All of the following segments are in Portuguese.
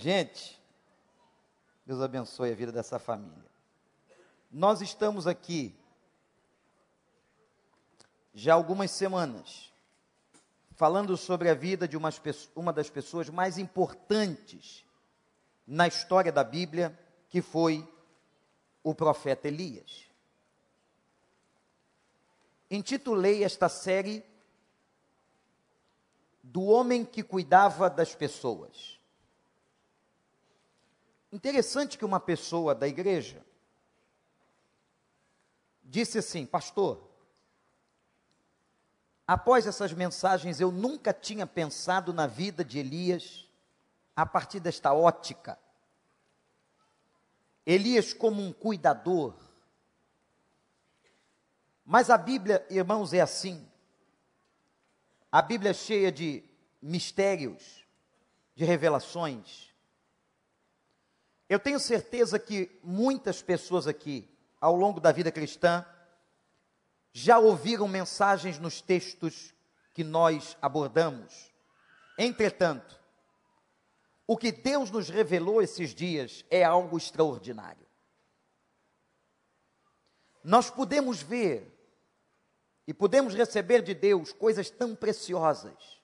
Gente, Deus abençoe a vida dessa família. Nós estamos aqui já algumas semanas falando sobre a vida de uma das pessoas mais importantes na história da Bíblia, que foi o profeta Elias. Intitulei esta série Do Homem que Cuidava das Pessoas. Interessante que uma pessoa da igreja disse assim: Pastor, após essas mensagens eu nunca tinha pensado na vida de Elias a partir desta ótica. Elias como um cuidador. Mas a Bíblia, irmãos, é assim. A Bíblia é cheia de mistérios, de revelações. Eu tenho certeza que muitas pessoas aqui, ao longo da vida cristã, já ouviram mensagens nos textos que nós abordamos. Entretanto, o que Deus nos revelou esses dias é algo extraordinário. Nós podemos ver e podemos receber de Deus coisas tão preciosas.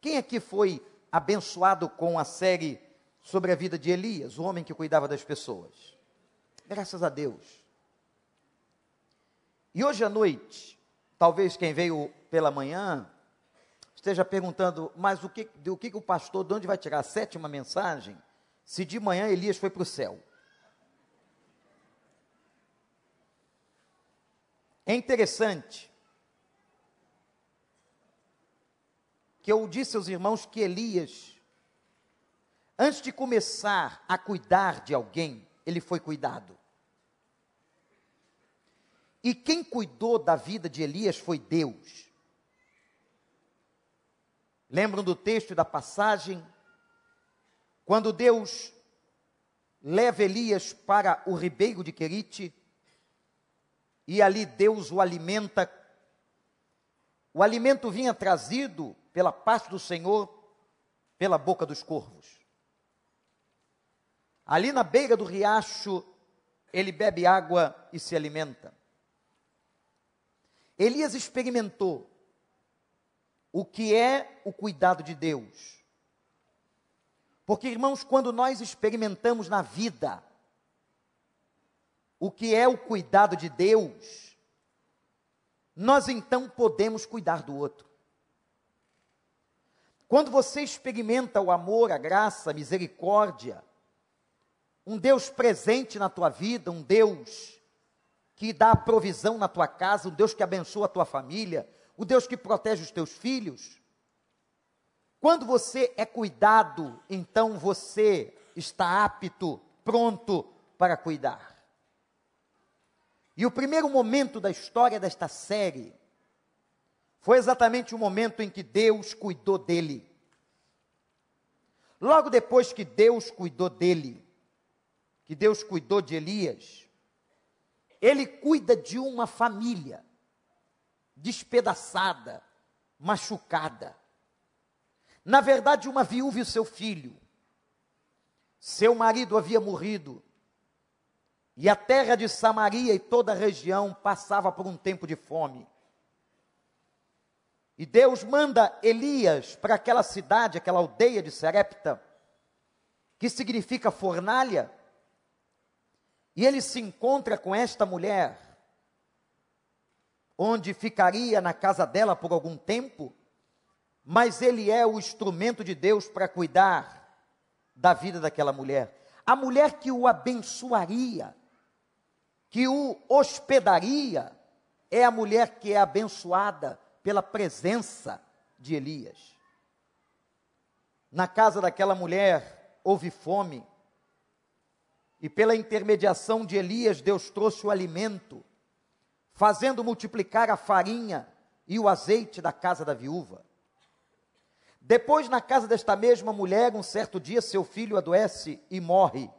Quem aqui foi abençoado com a série sobre a vida de Elias, o homem que cuidava das pessoas. Graças a Deus. E hoje à noite, talvez quem veio pela manhã esteja perguntando, mas o que, do que, que o pastor, de onde vai tirar a sétima mensagem, se de manhã Elias foi para o céu? É interessante que eu disse aos irmãos que Elias Antes de começar a cuidar de alguém, ele foi cuidado. E quem cuidou da vida de Elias foi Deus. Lembram do texto da passagem? Quando Deus leva Elias para o ribeiro de Querite, e ali Deus o alimenta. O alimento vinha trazido pela parte do Senhor, pela boca dos corvos. Ali na beira do riacho, ele bebe água e se alimenta. Elias experimentou o que é o cuidado de Deus. Porque, irmãos, quando nós experimentamos na vida o que é o cuidado de Deus, nós então podemos cuidar do outro. Quando você experimenta o amor, a graça, a misericórdia, um Deus presente na tua vida, um Deus que dá provisão na tua casa, um Deus que abençoa a tua família, o Deus que protege os teus filhos. Quando você é cuidado, então você está apto, pronto para cuidar. E o primeiro momento da história desta série foi exatamente o momento em que Deus cuidou dele. Logo depois que Deus cuidou dele, que Deus cuidou de Elias, ele cuida de uma família despedaçada, machucada. Na verdade, uma viúva e seu filho. Seu marido havia morrido. E a terra de Samaria e toda a região passava por um tempo de fome. E Deus manda Elias para aquela cidade, aquela aldeia de Serepta, que significa fornalha, e ele se encontra com esta mulher, onde ficaria na casa dela por algum tempo, mas ele é o instrumento de Deus para cuidar da vida daquela mulher. A mulher que o abençoaria, que o hospedaria, é a mulher que é abençoada pela presença de Elias. Na casa daquela mulher houve fome, e pela intermediação de Elias, Deus trouxe o alimento, fazendo multiplicar a farinha e o azeite da casa da viúva. Depois, na casa desta mesma mulher, um certo dia, seu filho adoece e morre.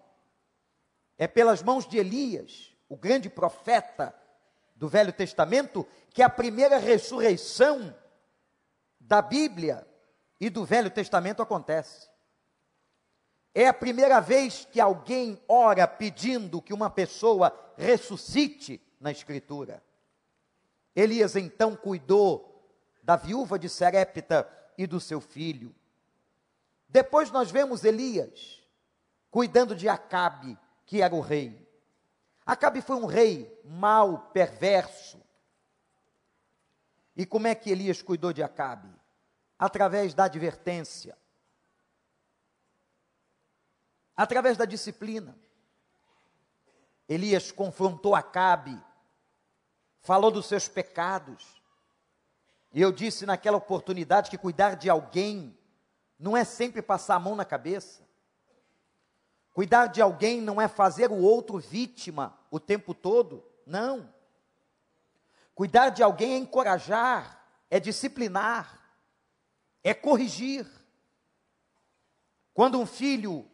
É pelas mãos de Elias, o grande profeta do Velho Testamento, que a primeira ressurreição da Bíblia e do Velho Testamento acontece. É a primeira vez que alguém ora pedindo que uma pessoa ressuscite na Escritura. Elias então cuidou da viúva de Serepta e do seu filho. Depois nós vemos Elias cuidando de Acabe, que era o rei. Acabe foi um rei mau, perverso. E como é que Elias cuidou de Acabe? Através da advertência, através da disciplina. Elias confrontou Acabe, falou dos seus pecados. E eu disse naquela oportunidade que cuidar de alguém não é sempre passar a mão na cabeça. Cuidar de alguém não é fazer o outro vítima o tempo todo, não. Cuidar de alguém é encorajar, é disciplinar, é corrigir. Quando um filho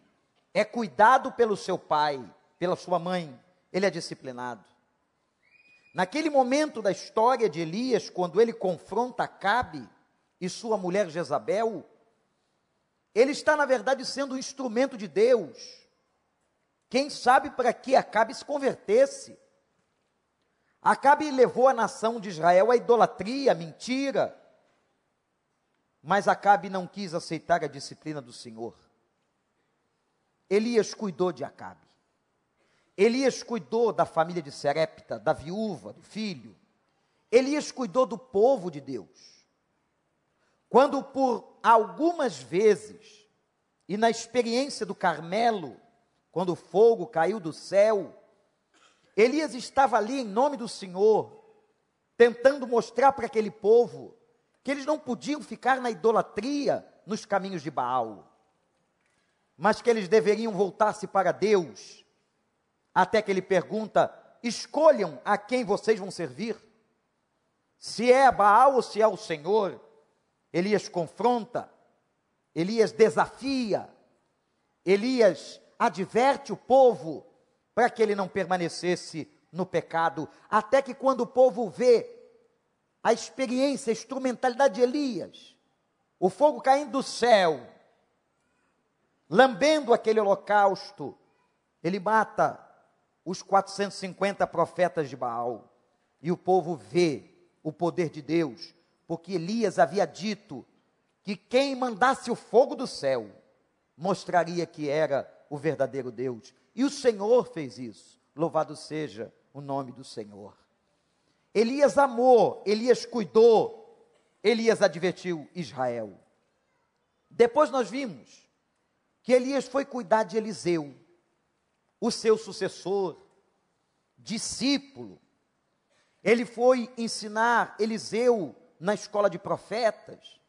é cuidado pelo seu pai, pela sua mãe, ele é disciplinado. Naquele momento da história de Elias, quando ele confronta Acabe e sua mulher Jezabel, ele está, na verdade, sendo um instrumento de Deus quem sabe para que Acabe se convertesse? Acabe levou a nação de Israel à idolatria, à mentira. Mas Acabe não quis aceitar a disciplina do Senhor. Elias cuidou de Acabe. Elias cuidou da família de Serepta, da viúva, do filho. Elias cuidou do povo de Deus. Quando por algumas vezes, e na experiência do Carmelo, quando o fogo caiu do céu, Elias estava ali em nome do Senhor, tentando mostrar para aquele povo que eles não podiam ficar na idolatria nos caminhos de Baal, mas que eles deveriam voltar-se para Deus. Até que ele pergunta: escolham a quem vocês vão servir, se é Baal ou se é o Senhor. Elias confronta, Elias desafia, Elias adverte o povo para que ele não permanecesse no pecado, até que quando o povo vê a experiência, a instrumentalidade de Elias, o fogo caindo do céu, lambendo aquele holocausto, ele mata os 450 profetas de Baal, e o povo vê o poder de Deus, porque Elias havia dito que quem mandasse o fogo do céu mostraria que era o verdadeiro Deus. E o Senhor fez isso. Louvado seja o nome do Senhor. Elias amou, Elias cuidou, Elias advertiu Israel. Depois nós vimos que Elias foi cuidar de Eliseu, o seu sucessor, discípulo. Ele foi ensinar Eliseu na escola de profetas.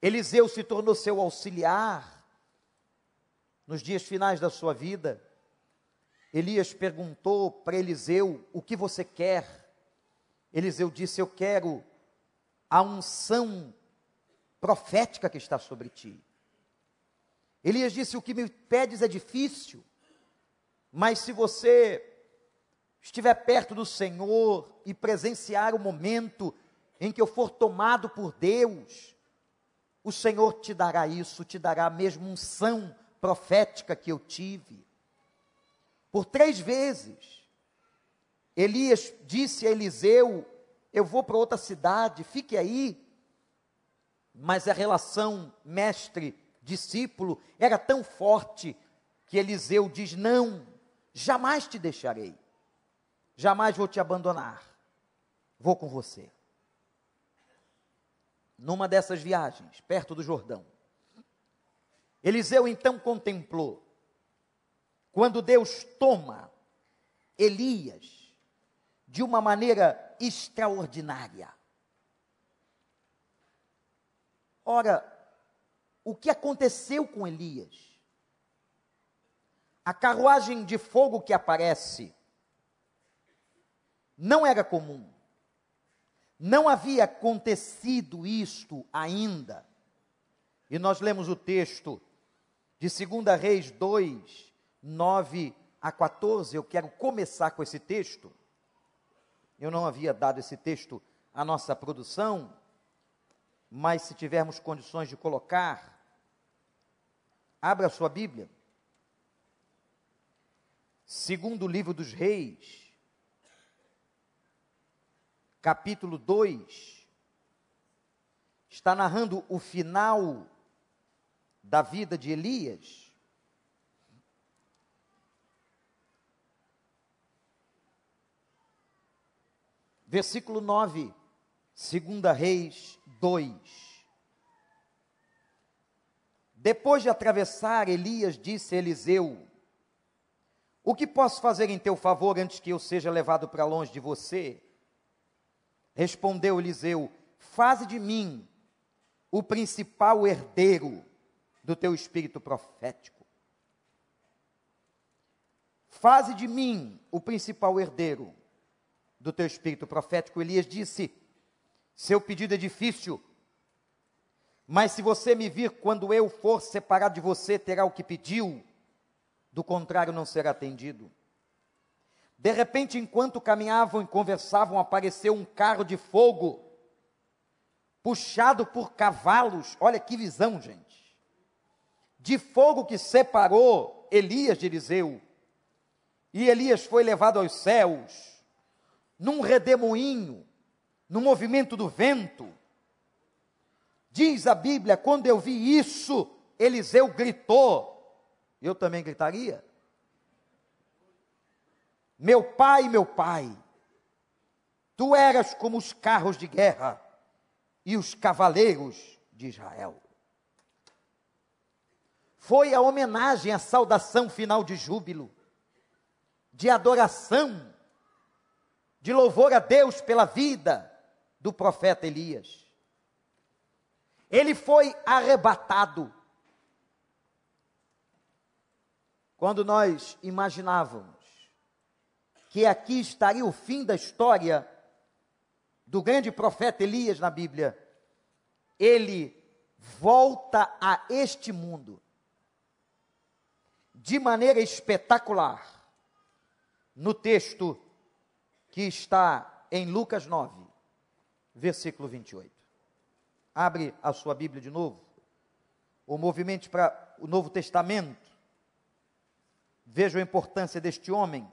Eliseu se tornou seu auxiliar nos dias finais da sua vida, Elias perguntou para Eliseu: O que você quer? Eliseu disse: Eu quero a unção profética que está sobre ti. Elias disse: O que me pedes é difícil, mas se você estiver perto do Senhor e presenciar o momento em que eu for tomado por Deus, o Senhor te dará isso, te dará mesmo unção profética que eu tive. Por três vezes, Elias disse a Eliseu: Eu vou para outra cidade, fique aí. Mas a relação mestre-discípulo era tão forte que Eliseu diz: Não, jamais te deixarei, jamais vou te abandonar, vou com você. Numa dessas viagens, perto do Jordão, Eliseu então contemplou quando Deus toma Elias de uma maneira extraordinária. Ora, o que aconteceu com Elias? A carruagem de fogo que aparece não era comum. Não havia acontecido isto ainda. E nós lemos o texto de 2 Reis 2, 9 a 14, eu quero começar com esse texto. Eu não havia dado esse texto à nossa produção, mas se tivermos condições de colocar, abra sua Bíblia segundo livro dos Reis, capítulo 2, está narrando o final da vida de Elias. Versículo 9, 2 Reis 2. Depois de atravessar, Elias disse a Eliseu: O que posso fazer em teu favor antes que eu seja levado para longe de você? Respondeu Eliseu: Faze de mim o principal herdeiro do teu espírito profético. Faze de mim o principal herdeiro do teu espírito profético. Elias disse: Seu pedido é difícil, mas se você me vir quando eu for separado de você, terá o que pediu, do contrário, não será atendido. De repente, enquanto caminhavam e conversavam, apareceu um carro de fogo, puxado por cavalos. Olha que visão, gente. De fogo que separou Elias de Eliseu. E Elias foi levado aos céus, num redemoinho, no movimento do vento. Diz a Bíblia, quando eu vi isso, Eliseu gritou. Eu também gritaria. Meu pai, meu pai, tu eras como os carros de guerra e os cavaleiros de Israel. Foi a homenagem, a saudação final de júbilo, de adoração, de louvor a Deus pela vida do profeta Elias. Ele foi arrebatado. Quando nós imaginávamos que aqui estaria o fim da história do grande profeta Elias na Bíblia, ele volta a este mundo de maneira espetacular no texto que está em Lucas 9, versículo 28. Abre a sua Bíblia de novo. O movimento para o Novo Testamento. Veja a importância deste homem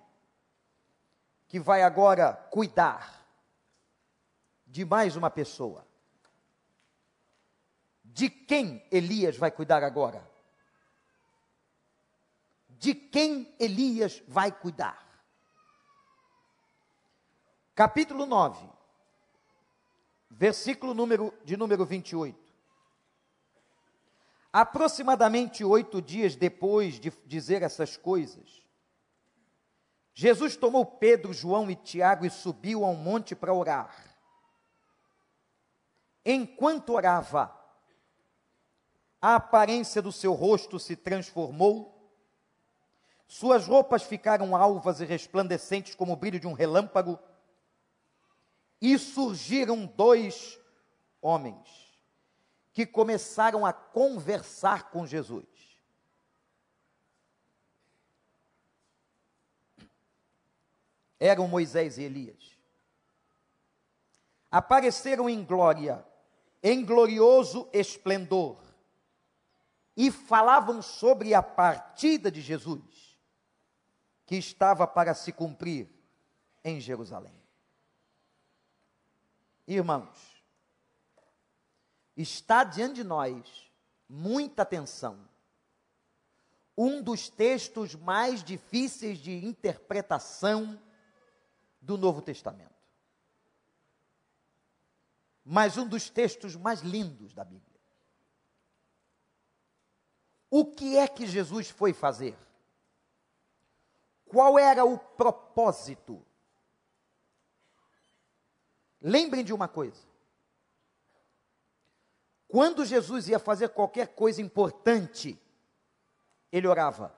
que vai agora cuidar de mais uma pessoa. De quem Elias vai cuidar agora? De quem Elias vai cuidar? Capítulo 9, versículo número, de número 28. Aproximadamente oito dias depois de dizer essas coisas, Jesus tomou Pedro, João e Tiago e subiu a um monte para orar. Enquanto orava, a aparência do seu rosto se transformou, suas roupas ficaram alvas e resplandecentes como o brilho de um relâmpago, e surgiram dois homens que começaram a conversar com Jesus. Eram Moisés e Elias. Apareceram em glória, em glorioso esplendor, e falavam sobre a partida de Jesus, que estava para se cumprir em Jerusalém. Irmãos, está diante de nós muita atenção. Um dos textos mais difíceis de interpretação do Novo Testamento. Mas um dos textos mais lindos da Bíblia. O que é que Jesus foi fazer? Qual era o propósito Lembrem de uma coisa. Quando Jesus ia fazer qualquer coisa importante, ele orava.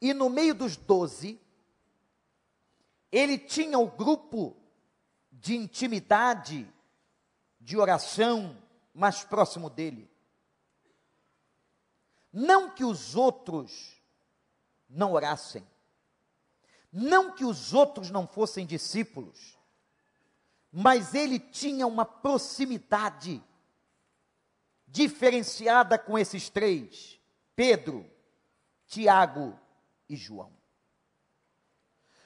E no meio dos doze, ele tinha o grupo de intimidade, de oração mais próximo dele. Não que os outros não orassem, não que os outros não fossem discípulos, mas ele tinha uma proximidade diferenciada com esses três: Pedro, Tiago e João.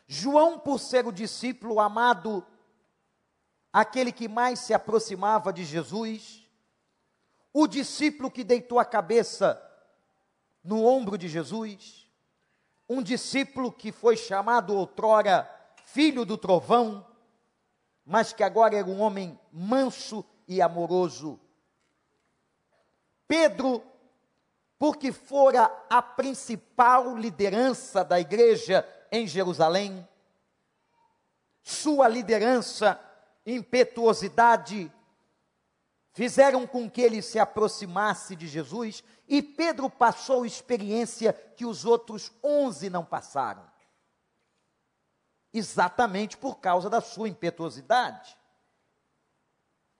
João, por ser o discípulo amado, aquele que mais se aproximava de Jesus, o discípulo que deitou a cabeça no ombro de Jesus, um discípulo que foi chamado outrora filho do trovão, mas que agora era um homem manso e amoroso. Pedro, porque fora a principal liderança da igreja em Jerusalém, sua liderança, impetuosidade, fizeram com que ele se aproximasse de Jesus e Pedro passou experiência que os outros onze não passaram. Exatamente por causa da sua impetuosidade.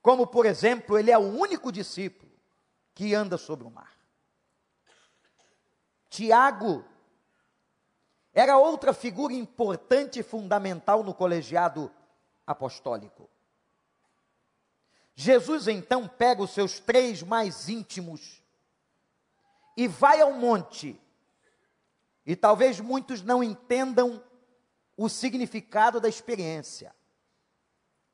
Como, por exemplo, ele é o único discípulo que anda sobre o mar. Tiago era outra figura importante e fundamental no colegiado apostólico. Jesus então pega os seus três mais íntimos e vai ao monte. E talvez muitos não entendam o significado da experiência.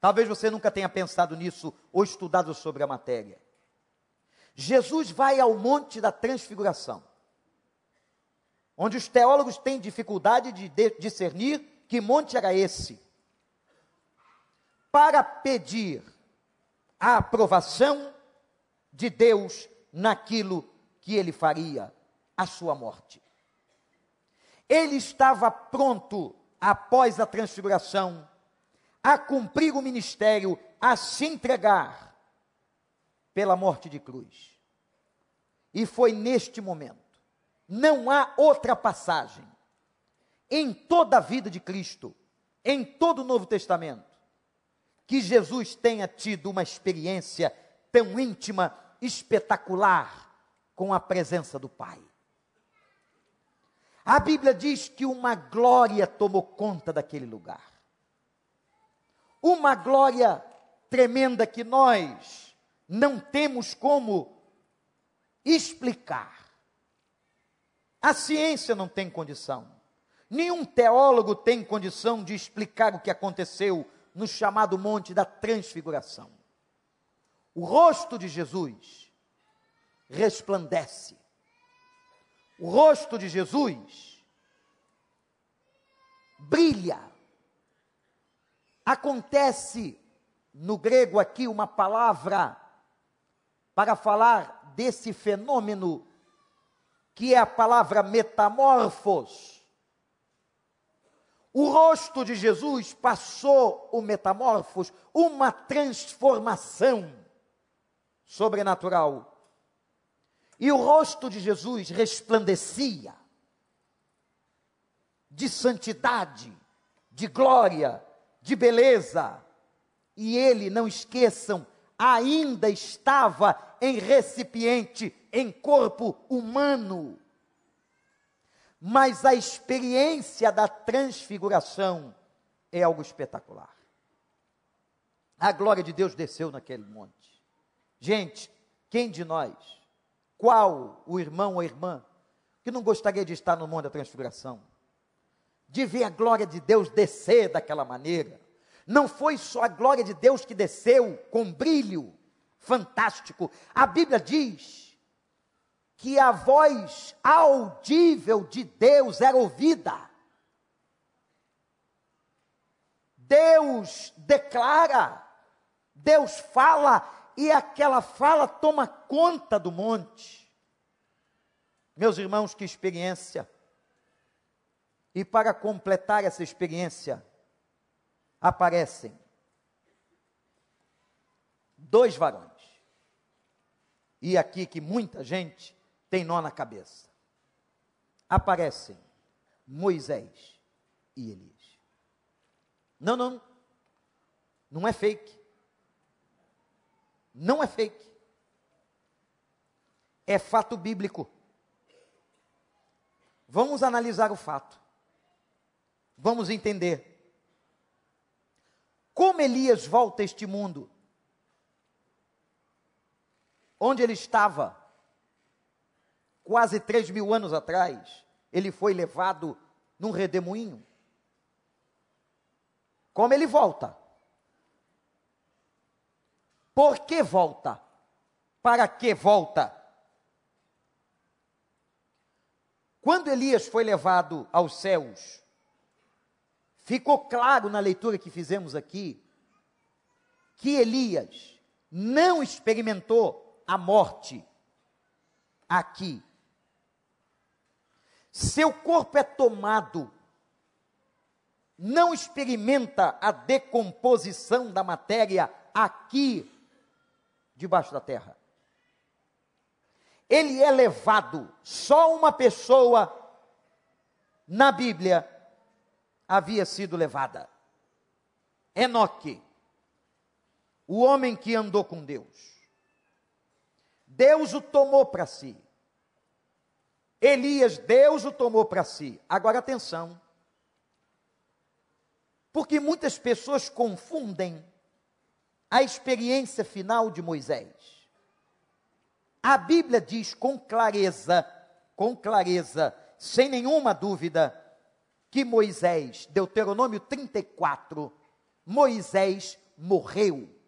Talvez você nunca tenha pensado nisso ou estudado sobre a matéria. Jesus vai ao Monte da Transfiguração, onde os teólogos têm dificuldade de discernir que monte era esse, para pedir a aprovação de Deus naquilo que ele faria, a sua morte. Ele estava pronto, após a transfiguração, a cumprir o ministério, a se entregar pela morte de cruz. E foi neste momento, não há outra passagem em toda a vida de Cristo, em todo o Novo Testamento, que Jesus tenha tido uma experiência tão íntima, espetacular, com a presença do Pai. A Bíblia diz que uma glória tomou conta daquele lugar. Uma glória tremenda que nós não temos como explicar. A ciência não tem condição. Nenhum teólogo tem condição de explicar o que aconteceu no chamado Monte da Transfiguração. O rosto de Jesus resplandece. O rosto de Jesus brilha. Acontece no grego aqui uma palavra para falar desse fenômeno que é a palavra metamorfos. O rosto de Jesus passou o metamorfos, uma transformação sobrenatural. E o rosto de Jesus resplandecia de santidade, de glória, de beleza. E ele, não esqueçam, ainda estava em recipiente, em corpo humano. Mas a experiência da transfiguração é algo espetacular. A glória de Deus desceu naquele monte. Gente, quem de nós, qual o irmão ou irmã, que não gostaria de estar no monte da transfiguração? De ver a glória de Deus descer daquela maneira. Não foi só a glória de Deus que desceu com brilho fantástico. A Bíblia diz que a voz audível de Deus era ouvida. Deus declara, Deus fala, e aquela fala toma conta do monte. Meus irmãos, que experiência! E para completar essa experiência, aparecem dois varões. E aqui que muita gente tem nó na cabeça. Aparecem Moisés e Elias. Não, não, não é fake. Não é fake. É fato bíblico. Vamos analisar o fato. Vamos entender. Como Elias volta a este mundo? Onde ele estava? Quase três mil anos atrás, ele foi levado num redemoinho. Como ele volta? Por que volta? Para que volta? Quando Elias foi levado aos céus, ficou claro na leitura que fizemos aqui, que Elias não experimentou a morte aqui. Seu corpo é tomado, não experimenta a decomposição da matéria aqui, debaixo da terra. Ele é levado, só uma pessoa na Bíblia havia sido levada. Enoque o homem que andou com Deus. Deus o tomou para si. Elias, Deus o tomou para si. Agora atenção. Porque muitas pessoas confundem a experiência final de Moisés. A Bíblia diz com clareza, com clareza, sem nenhuma dúvida, que Moisés, Deuteronômio 34, Moisés morreu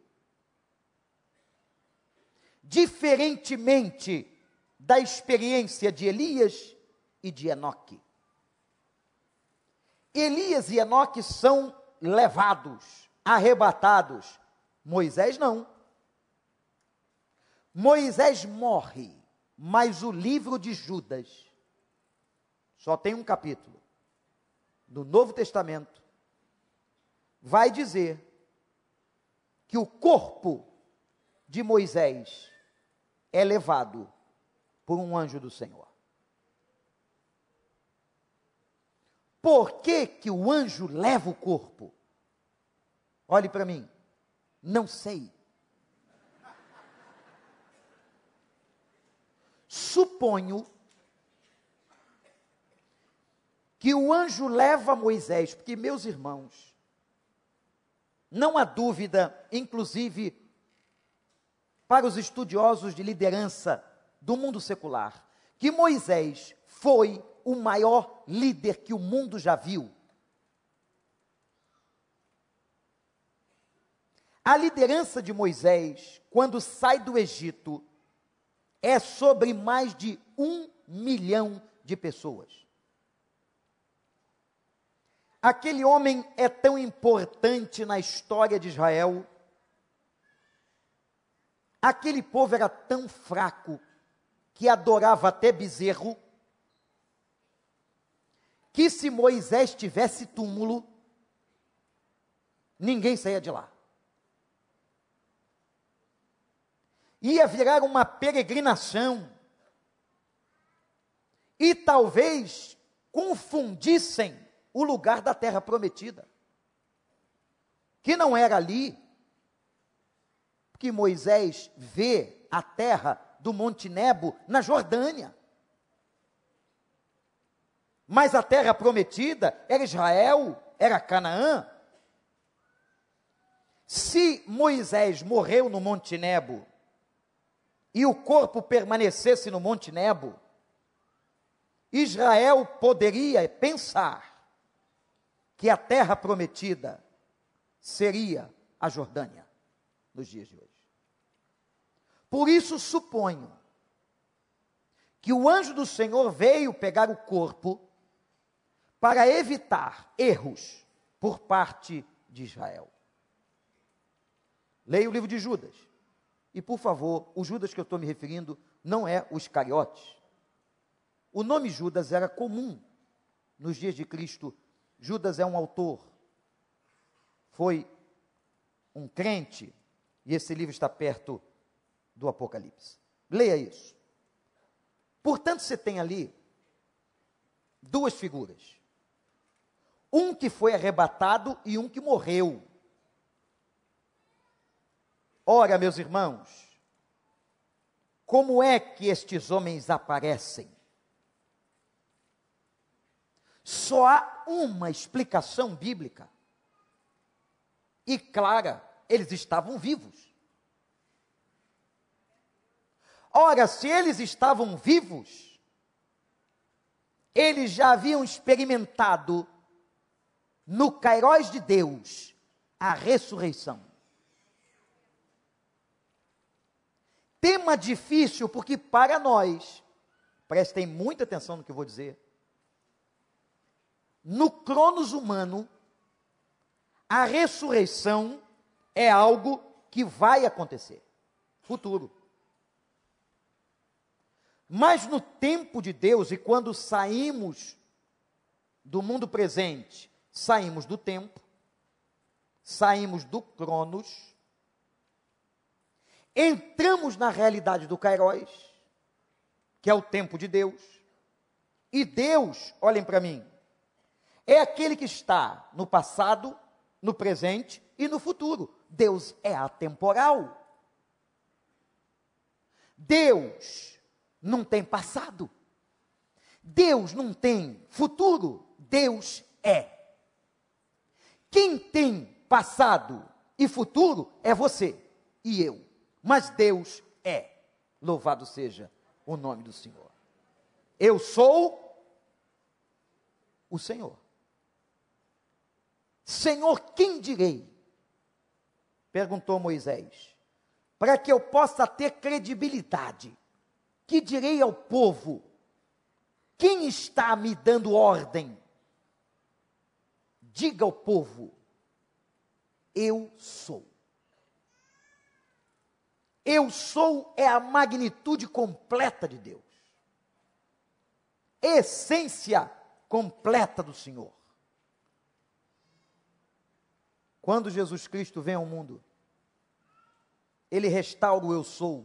diferentemente da experiência de Elias e de Enoque. Elias e Enoque são levados, arrebatados. Moisés não. Moisés morre, mas o livro de Judas só tem um capítulo. No Novo Testamento vai dizer que o corpo de Moisés é levado por um anjo do Senhor. Por que, que o anjo leva o corpo? Olhe para mim, não sei. Suponho que o anjo leva Moisés, porque, meus irmãos, não há dúvida, inclusive para os estudiosos de liderança do mundo secular, que Moisés foi o maior líder que o mundo já viu. A liderança de Moisés, quando sai do Egito, é sobre mais de um milhão de pessoas. Aquele homem é tão importante na história de Israel Aquele povo era tão fraco que adorava até bezerro, que se Moisés tivesse túmulo, ninguém saía de lá. Ia virar uma peregrinação. E talvez confundissem o lugar da terra prometida, que não era ali, que Moisés vê a terra do Monte Nebo na Jordânia. Mas a terra prometida era Israel, era Canaã. Se Moisés morreu no Monte Nebo e o corpo permanecesse no Monte Nebo, Israel poderia pensar que a terra prometida seria a Jordânia nos dias de hoje. Por isso suponho que o anjo do Senhor veio pegar o corpo para evitar erros por parte de Israel. Leia o livro de Judas. E, por favor, o Judas que eu estou me referindo não é o Iscariotes. O nome Judas era comum nos dias de Cristo. Judas é um autor, foi um crente, e esse livro está perto do Apocalipse. Leia isso. Portanto, você tem ali duas figuras. Um que foi arrebatado e um que morreu. Ora, meus irmãos, como é que estes homens aparecem? Só há uma explicação bíblica. E clara, eles estavam vivos. Ora, se eles estavam vivos, eles já haviam experimentado no Cairóis de Deus a ressurreição. Tema difícil porque para nós, prestem muita atenção no que eu vou dizer, no cronos humano, a ressurreição é algo que vai acontecer, futuro. Mas no tempo de Deus, e quando saímos do mundo presente, saímos do tempo, saímos do Cronos, entramos na realidade do Kairos, que é o tempo de Deus, e Deus, olhem para mim, é aquele que está no passado, no presente e no futuro. Deus é atemporal. Deus não tem passado. Deus não tem futuro. Deus é. Quem tem passado e futuro é você e eu. Mas Deus é. Louvado seja o nome do Senhor. Eu sou o Senhor. Senhor, quem direi? Perguntou Moisés. Para que eu possa ter credibilidade, que direi ao povo? Quem está me dando ordem? Diga ao povo: Eu sou. Eu sou é a magnitude completa de Deus, essência completa do Senhor. Quando Jesus Cristo vem ao mundo, ele restaura o eu sou.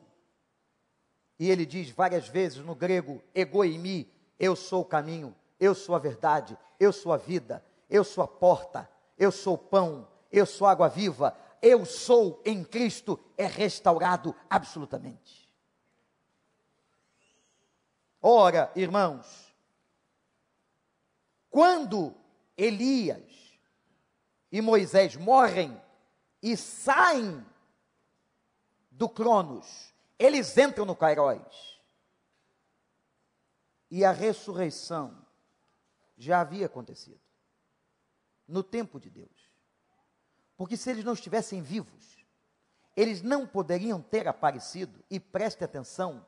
E ele diz várias vezes no grego, ego em mim, eu sou o caminho, eu sou a verdade, eu sou a vida, eu sou a porta, eu sou o pão, eu sou água viva, eu sou em Cristo, é restaurado absolutamente. Ora, irmãos, quando Elias e Moisés morrem e saem do Cronos, eles entram no Cairóis. E a ressurreição já havia acontecido no tempo de Deus. Porque se eles não estivessem vivos, eles não poderiam ter aparecido, e preste atenção,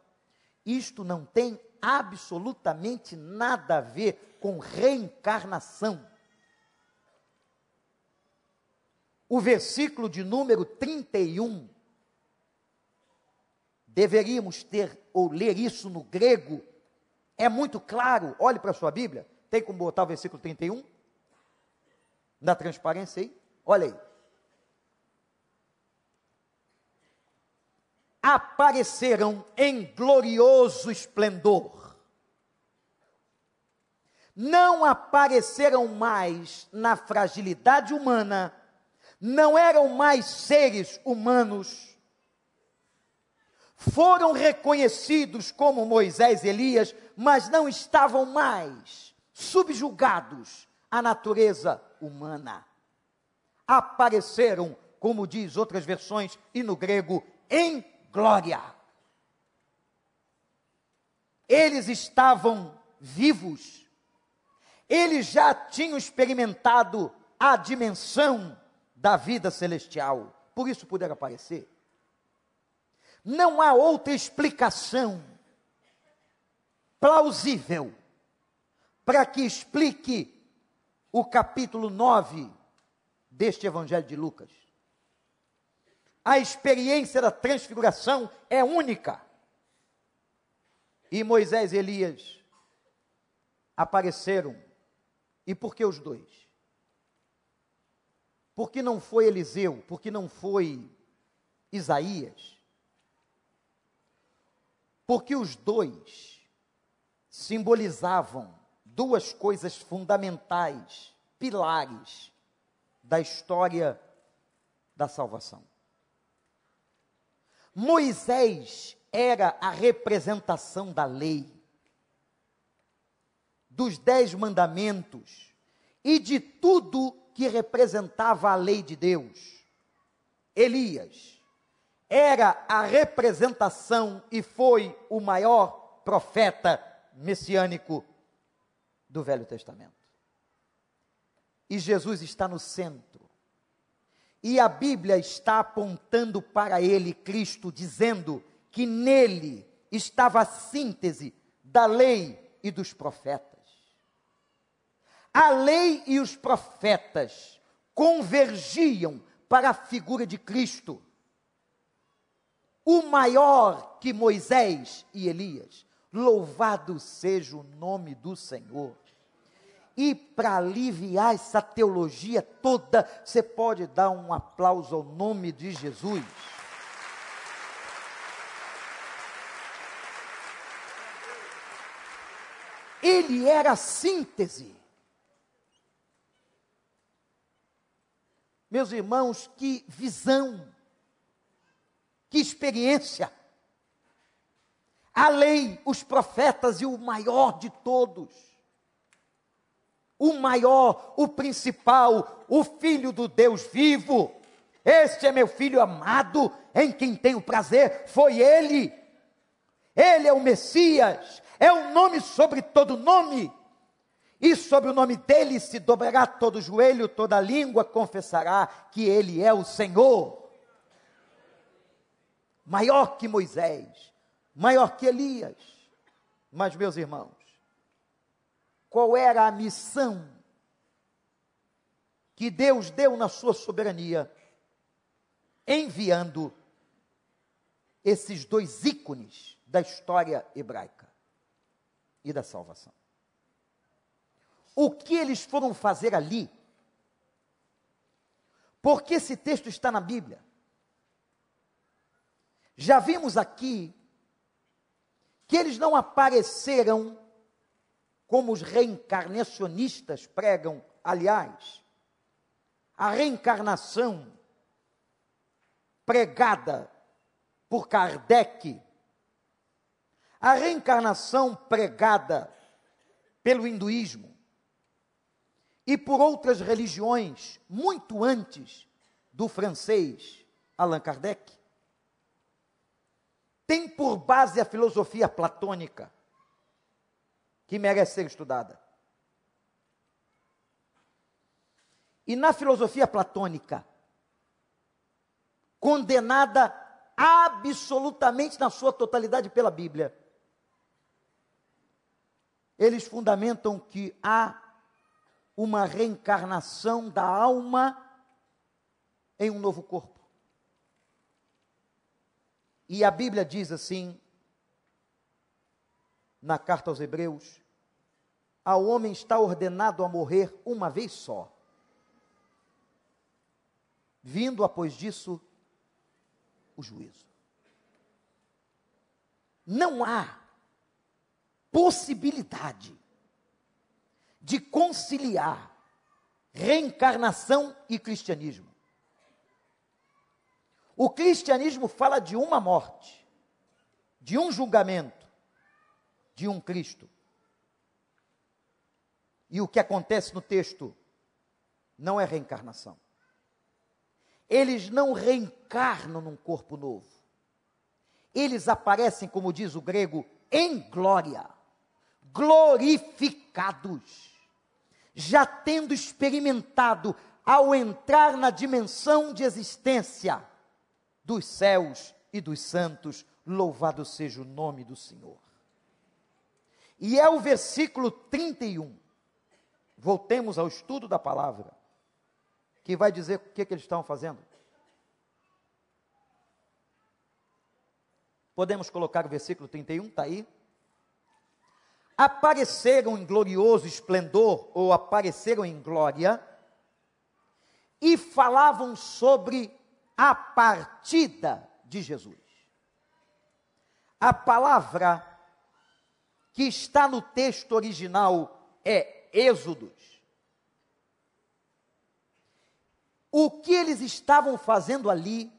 isto não tem absolutamente nada a ver com reencarnação. O versículo de número 31, deveríamos ter ou ler isso no grego, é muito claro. Olhe para a sua Bíblia, tem como botar o versículo 31? Na transparência aí? Olha aí. Apareceram em glorioso esplendor. Não apareceram mais na fragilidade humana, não eram mais seres humanos. Foram reconhecidos como Moisés e Elias, mas não estavam mais subjugados à natureza humana. Apareceram, como diz outras versões, e no grego, em glória. Eles estavam vivos, eles já tinham experimentado a dimensão da vida celestial, por isso puderam aparecer. Não há outra explicação plausível para que explique o capítulo 9 deste Evangelho de Lucas. A experiência da transfiguração é única. E Moisés e Elias apareceram. E por que os dois? Porque não foi Eliseu, porque não foi Isaías. Porque os dois simbolizavam duas coisas fundamentais, pilares da história da salvação. Moisés era a representação da lei, dos dez mandamentos e de tudo que representava a lei de Deus. Elias era a representação e foi o maior profeta messiânico do Velho Testamento. E Jesus está no centro. E a Bíblia está apontando para ele, Cristo, dizendo que nele estava a síntese da lei e dos profetas. A lei e os profetas convergiam para a figura de Cristo, o maior que Moisés e Elias. Louvado seja o nome do Senhor. E para aliviar essa teologia toda, você pode dar um aplauso ao nome de Jesus. Ele era a síntese. Meus irmãos, que visão, que experiência. A lei, os profetas e o maior de todos. O maior, o principal, o filho do Deus vivo. Este é meu filho amado, em quem tenho prazer, foi ele. Ele é o Messias, é o nome sobre todo nome. E sobre o nome dele se dobrará todo joelho, toda língua confessará que ele é o Senhor. Maior que Moisés, maior que Elias. Mas, meus irmãos, qual era a missão que Deus deu na sua soberania, enviando esses dois ícones da história hebraica e da salvação? o que eles foram fazer ali. Porque esse texto está na Bíblia. Já vimos aqui que eles não apareceram como os reencarnacionistas pregam, aliás, a reencarnação pregada por Kardec, a reencarnação pregada pelo hinduísmo, e por outras religiões muito antes do francês Allan Kardec, tem por base a filosofia platônica, que merece ser estudada. E na filosofia platônica, condenada absolutamente na sua totalidade pela Bíblia, eles fundamentam que há uma reencarnação da alma em um novo corpo. E a Bíblia diz assim, na carta aos Hebreus: ao homem está ordenado a morrer uma vez só. Vindo após disso o juízo. Não há possibilidade de conciliar reencarnação e cristianismo. O cristianismo fala de uma morte, de um julgamento, de um Cristo. E o que acontece no texto não é reencarnação. Eles não reencarnam num corpo novo. Eles aparecem, como diz o grego, em glória, glorificados já tendo experimentado ao entrar na dimensão de existência dos céus e dos santos, louvado seja o nome do Senhor. E é o versículo 31. Voltemos ao estudo da palavra, que vai dizer o que, que eles estão fazendo. Podemos colocar o versículo 31, está aí? apareceram em glorioso esplendor, ou apareceram em glória, e falavam sobre a partida de Jesus. A palavra que está no texto original é Êxodos. O que eles estavam fazendo ali?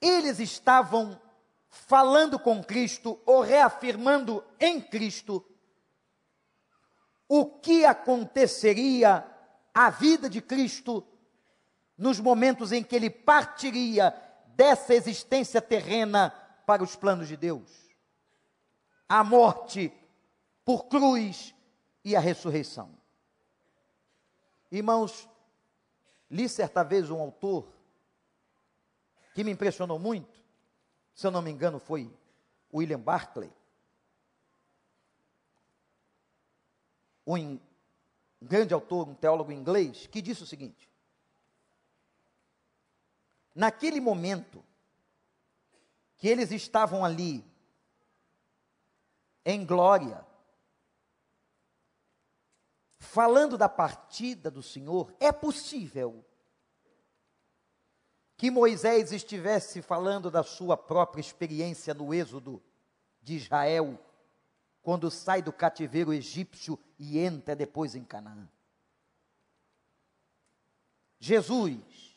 Eles estavam falando com Cristo ou reafirmando em Cristo o que aconteceria à vida de Cristo nos momentos em que ele partiria dessa existência terrena para os planos de Deus. A morte por cruz e a ressurreição. Irmãos, li certa vez um autor que me impressionou muito, se eu não me engano foi William Barclay, um grande autor, um teólogo inglês, que disse o seguinte: naquele momento que eles estavam ali em glória, falando da partida do Senhor, é possível que Moisés estivesse falando da sua própria experiência no êxodo de Israel, quando sai do cativeiro egípcio e entra depois em Canaã. Jesus,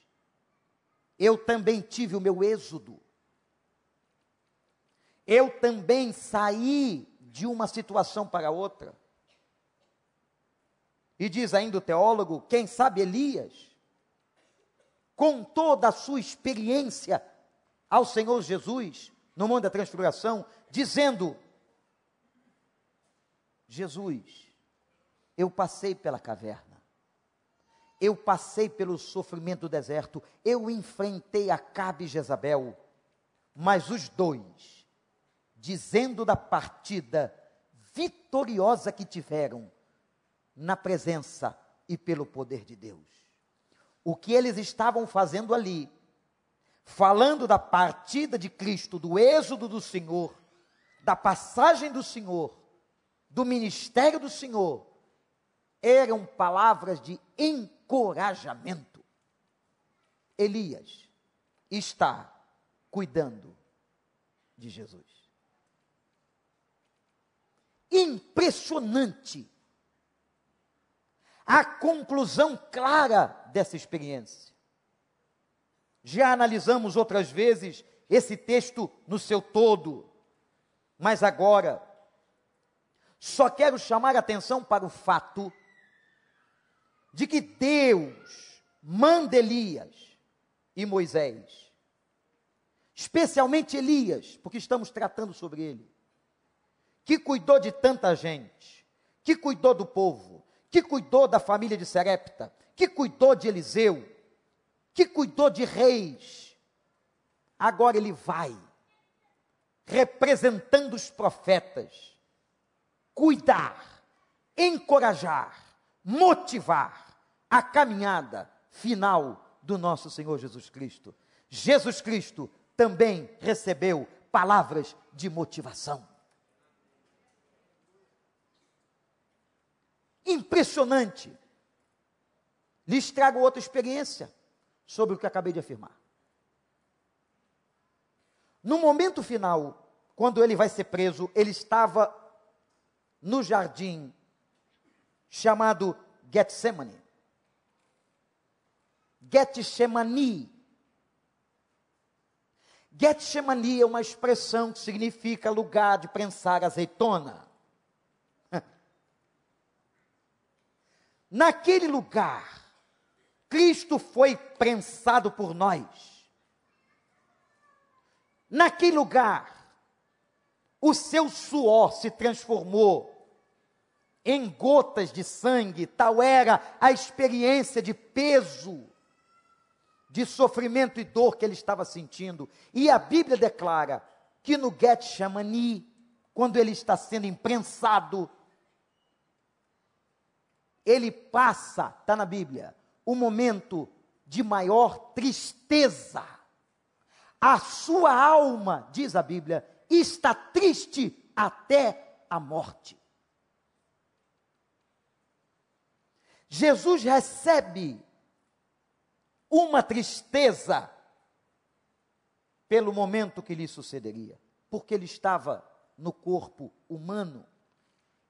eu também tive o meu êxodo. Eu também saí de uma situação para outra. E diz ainda o teólogo, quem sabe Elias, com toda a sua experiência ao Senhor Jesus, no mundo da transfiguração, dizendo: Jesus, eu passei pela caverna, eu passei pelo sofrimento do deserto, eu enfrentei Acabe e Jezabel, mas os dois, dizendo da partida vitoriosa que tiveram, na presença e pelo poder de Deus. O que eles estavam fazendo ali, falando da partida de Cristo, do êxodo do Senhor, da passagem do Senhor, do ministério do Senhor, eram palavras de encorajamento. Elias está cuidando de Jesus. Impressionante a conclusão clara dessa experiência. Já analisamos outras vezes esse texto no seu todo, mas agora só quero chamar a atenção para o fato de que Deus manda Elias e Moisés, especialmente Elias, porque estamos tratando sobre ele, que cuidou de tanta gente, que cuidou do povo, que cuidou da família de Serepta, que cuidou de Eliseu, que cuidou de reis. Agora ele vai, representando os profetas, cuidar, encorajar, motivar a caminhada final do nosso Senhor Jesus Cristo. Jesus Cristo também recebeu palavras de motivação. Impressionante. Lhes trago outra experiência sobre o que acabei de afirmar. No momento final, quando ele vai ser preso, ele estava no jardim chamado Getsemane. Getsemani. Getsemani é uma expressão que significa lugar de prensar azeitona. Naquele lugar, Cristo foi prensado por nós. Naquele lugar, o seu suor se transformou em gotas de sangue, tal era a experiência de peso, de sofrimento e dor que ele estava sentindo. E a Bíblia declara que no Getsemani, quando ele está sendo imprensado, ele passa, está na Bíblia, o momento de maior tristeza. A sua alma, diz a Bíblia, está triste até a morte. Jesus recebe uma tristeza pelo momento que lhe sucederia, porque ele estava no corpo humano,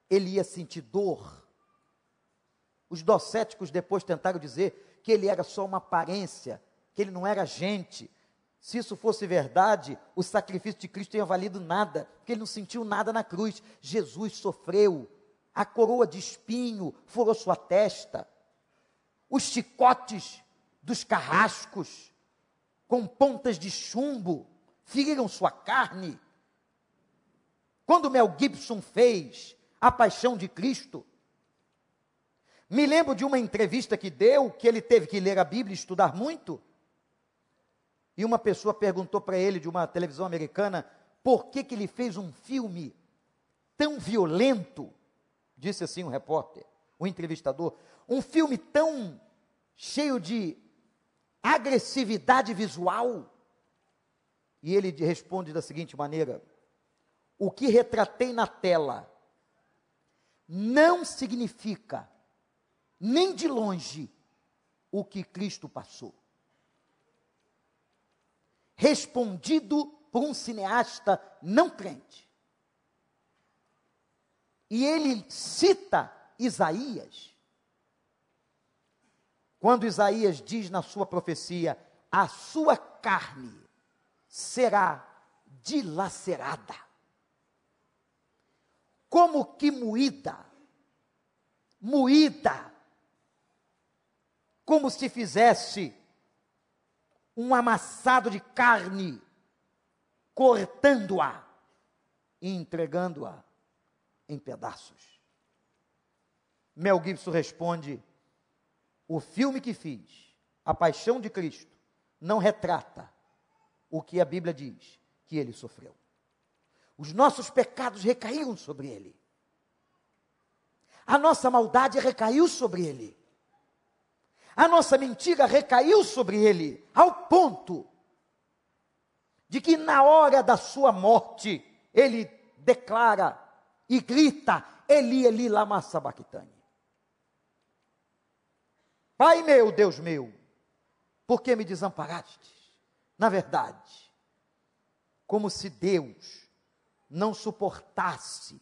ele ia sentir dor, os docéticos depois tentaram dizer que ele era só uma aparência, que ele não era gente. Se isso fosse verdade, o sacrifício de Cristo tinha valido nada, porque ele não sentiu nada na cruz. Jesus sofreu, a coroa de espinho furou sua testa, os chicotes dos carrascos, com pontas de chumbo, feriram sua carne. Quando Mel Gibson fez A Paixão de Cristo, Me lembro de uma entrevista que deu, que ele teve que ler a Bíblia e estudar muito. E uma pessoa perguntou para ele, de uma televisão americana, por que, que ele fez um filme tão violento. Disse assim um repórter, um entrevistador. Um filme tão cheio de agressividade visual. E ele responde da seguinte maneira: O que retratei na tela não significa, nem de longe, o que Cristo passou. Respondido por um cineasta não crente. E ele cita Isaías. Quando Isaías diz na sua profecia: a sua carne será dilacerada como que moída, moída, como se fizesse um amassado de carne, cortando-a e entregando-a em pedaços. Mel Gibson responde: o filme que fiz, A Paixão de Cristo, não retrata o que a Bíblia diz que ele sofreu. Os nossos pecados recaíram sobre ele. A nossa maldade recaiu sobre ele. A nossa mentira recaiu sobre ele, ao ponto de que na hora da sua morte, ele declara e grita: Eli, Eli, lama sabachthani. Pai meu, Deus meu, por que me desamparaste? Na verdade, como se Deus não suportasse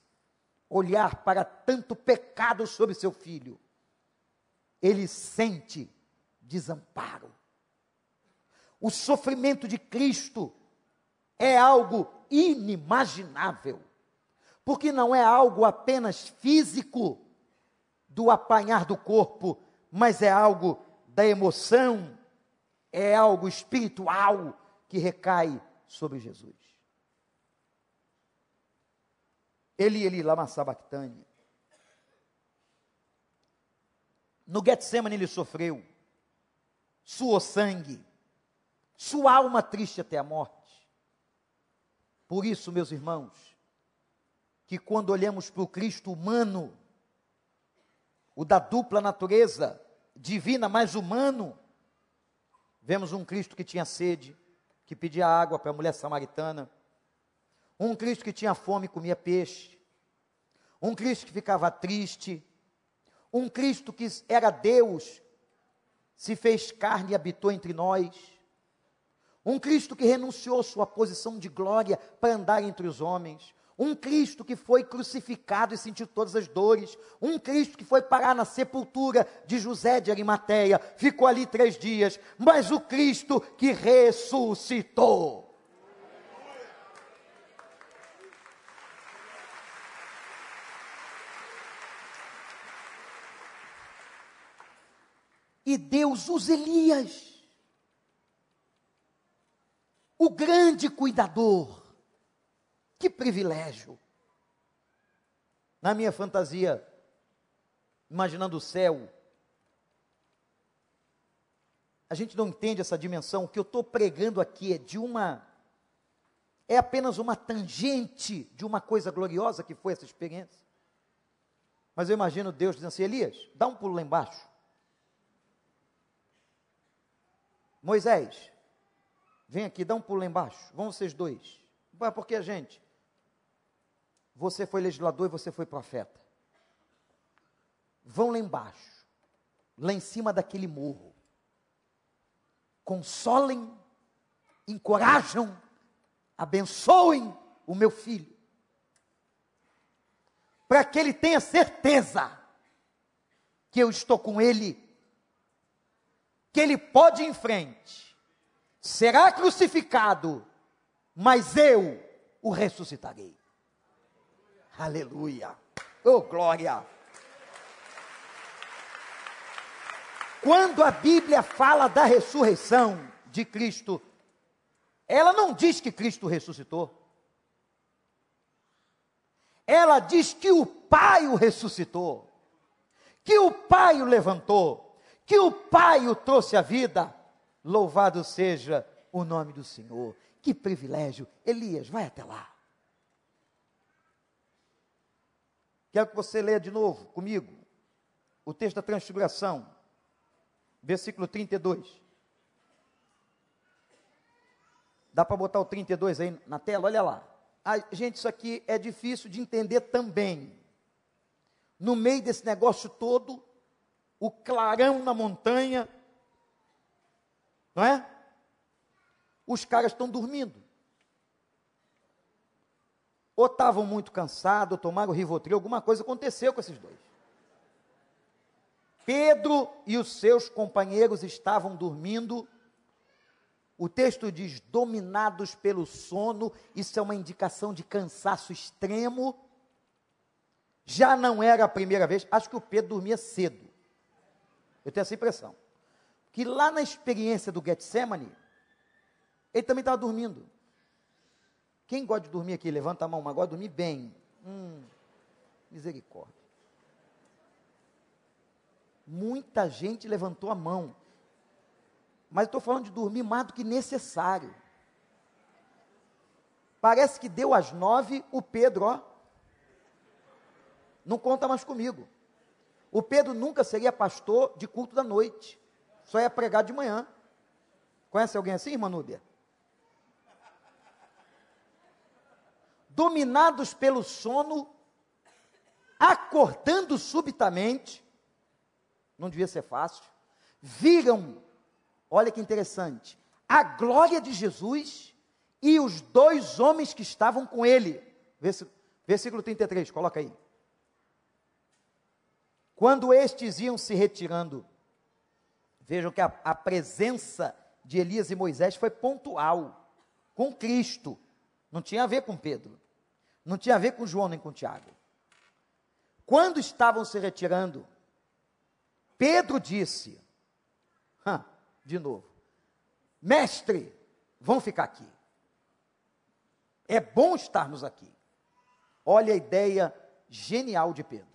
olhar para tanto pecado sobre seu filho, ele sente desamparo. O sofrimento de Cristo é algo inimaginável, porque não é algo apenas físico do apanhar do corpo, mas é algo da emoção, é algo espiritual que recai sobre Jesus. Eli, Eli, lama sabachthani. No Getsemane ele sofreu, suou sangue, sua alma triste até a morte. Por isso, meus irmãos, que quando olhamos para o Cristo humano, o da dupla natureza, divina mais humano, vemos um Cristo que tinha sede, que pedia água para a mulher samaritana, um Cristo que tinha fome e comia peixe. Um Cristo que ficava triste. Um Cristo que era Deus, se fez carne e habitou entre nós. Um Cristo que renunciou sua posição de glória para andar entre os homens. Um Cristo que foi crucificado e sentiu todas as dores. Um Cristo que foi parar na sepultura de José de Arimateia. Ficou ali três dias. Mas o Cristo que ressuscitou. E Deus usa Elias, o grande cuidador. Que privilégio. Na minha fantasia, imaginando o céu, a gente não entende essa dimensão. O que eu estou pregando aqui é de uma. É apenas uma tangente de uma coisa gloriosa que foi essa experiência. Mas eu imagino Deus dizendo assim: Elias, dá um pulo lá embaixo. Moisés, vem aqui, dá um pulo lá embaixo. Vão vocês dois. Porque gente, você foi legislador e você foi profeta. Vão lá embaixo, lá em cima daquele morro. Consolem, encorajam, abençoem o meu filho. Para que ele tenha certeza que eu estou com ele que ele pode ir em frente, será crucificado, mas eu o ressuscitarei. Aleluia. Oh, glória. Quando a Bíblia fala da ressurreição de Cristo, ela não diz que Cristo ressuscitou. Ela diz que o Pai o ressuscitou que o Pai o levantou, que o Pai o trouxe à vida. Louvado seja o nome do Senhor. Que privilégio. Elias, vai até lá. Quero que você leia de novo comigo o texto da transfiguração, versículo 32. Dá para botar o 32 aí na tela? Olha lá. Ah, gente, isso aqui é difícil de entender também. No meio desse negócio todo, o clarão na montanha, não é? Os caras estão dormindo. Ou estavam muito cansados, ou tomaram Rivotril, alguma coisa aconteceu com esses dois. Pedro e os seus companheiros estavam dormindo o texto diz dominados pelo sono, isso é uma indicação de cansaço extremo. Já não era a primeira vez, acho que o Pedro dormia cedo. Eu tenho essa impressão. Que lá na experiência do Getsemane, ele também estava dormindo. Quem gosta de dormir aqui? Levanta a mão, mas gosta de dormir bem. Hum, misericórdia. Muita gente levantou a mão. Mas estou falando de dormir mais do que necessário. Parece que deu às nove, o Pedro, ó, não conta mais comigo. O Pedro nunca seria pastor de culto da noite, só ia pregar de manhã. Conhece alguém assim, irmã Núbia? Dominados pelo sono, acordando subitamente, não devia ser fácil, viram Olha que interessante. A glória de Jesus e os dois homens que estavam com ele. Versículo 33, coloca aí. Quando estes iam se retirando, vejam que a, a presença de Elias e Moisés foi pontual com Cristo. Não tinha a ver com Pedro. Não tinha a ver com João nem com Tiago. Quando estavam se retirando, Pedro disse: de novo. Mestre, vão ficar aqui. É bom estarmos aqui. Olha a ideia genial de Pedro.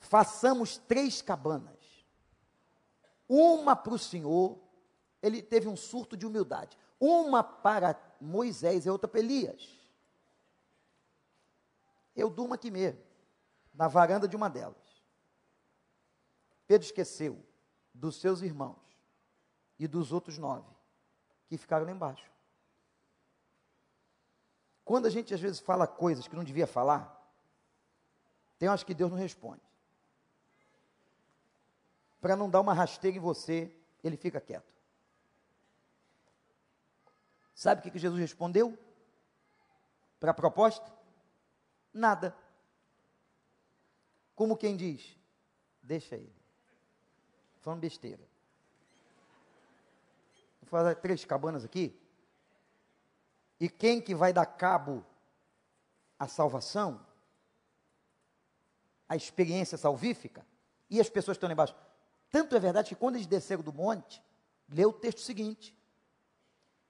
Façamos três cabanas. Uma para o Senhor, ele teve um surto de humildade. Uma para Moisés e outra para Elias. Eu durmo aqui mesmo, na varanda de uma delas. Pedro esqueceu dos seus irmãos e dos outros nove que ficaram lá embaixo. Quando a gente às vezes fala coisas que não devia falar, tem horas que Deus não responde. Para não dar uma rasteira em você, ele fica quieto. Sabe o que, que Jesus respondeu? Para a proposta? Nada. Como quem diz, deixa ele. Falando besteira fazer três cabanas aqui. E quem que vai dar cabo à salvação? A experiência salvífica? E as pessoas que estão lá embaixo. Tanto é verdade que quando eles desceram do monte, lê o texto seguinte.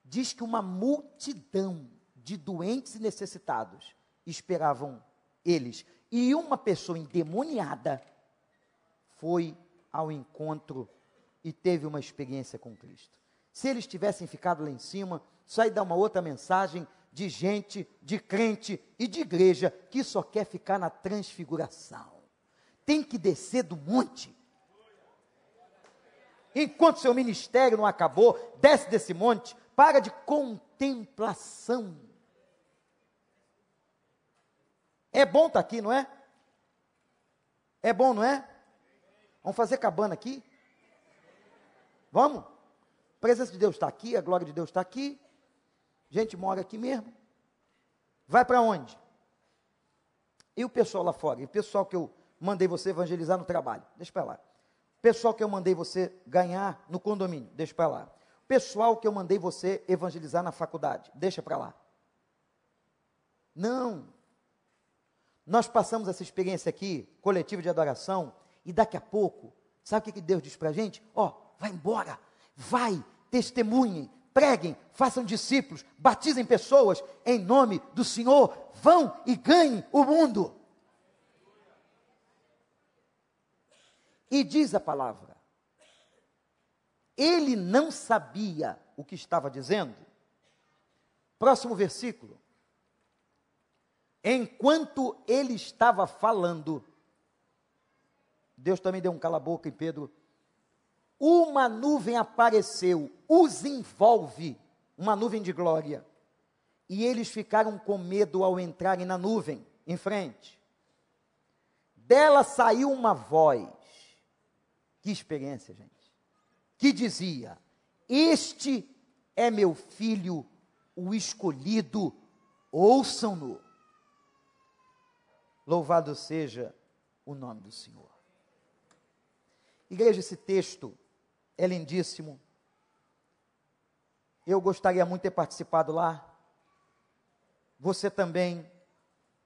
Diz que uma multidão de doentes e necessitados esperavam eles. E uma pessoa endemoniada foi ao encontro e teve uma experiência com Cristo. Se eles tivessem ficado lá em cima, só ia dar uma outra mensagem de gente, de crente e de igreja que só quer ficar na transfiguração. Tem que descer do monte. Enquanto seu ministério não acabou, desce desse monte, para de contemplação. É bom estar tá aqui, não é? É bom, não é? Vamos fazer cabana aqui? Vamos? A presença de Deus está aqui, a glória de Deus está aqui. A gente mora aqui mesmo. Vai para onde? E o pessoal lá fora? E o pessoal que eu mandei você evangelizar no trabalho? Deixa para lá. Pessoal que eu mandei você ganhar no condomínio? Deixa para lá. Pessoal que eu mandei você evangelizar na faculdade? Deixa para lá. Não. Nós passamos essa experiência aqui, coletiva de adoração, e daqui a pouco, sabe o que Deus diz para a gente? Ó, oh, vai embora Vai, testemunhem, preguem, façam discípulos, batizem pessoas em nome do Senhor, vão e ganhem o mundo. E diz a palavra: ele não sabia o que estava dizendo. Próximo versículo. Enquanto ele estava falando, Deus também deu um cala-boca em Pedro. Uma nuvem apareceu, os envolve, uma nuvem de glória. E eles ficaram com medo ao entrarem na nuvem, em frente. Dela saiu uma voz. Que experiência, gente. Que dizia: Este é meu filho, o escolhido, ouçam-no. Louvado seja o nome do Senhor. Igreja, esse texto é lindíssimo. Eu gostaria muito de ter participado lá. Você também.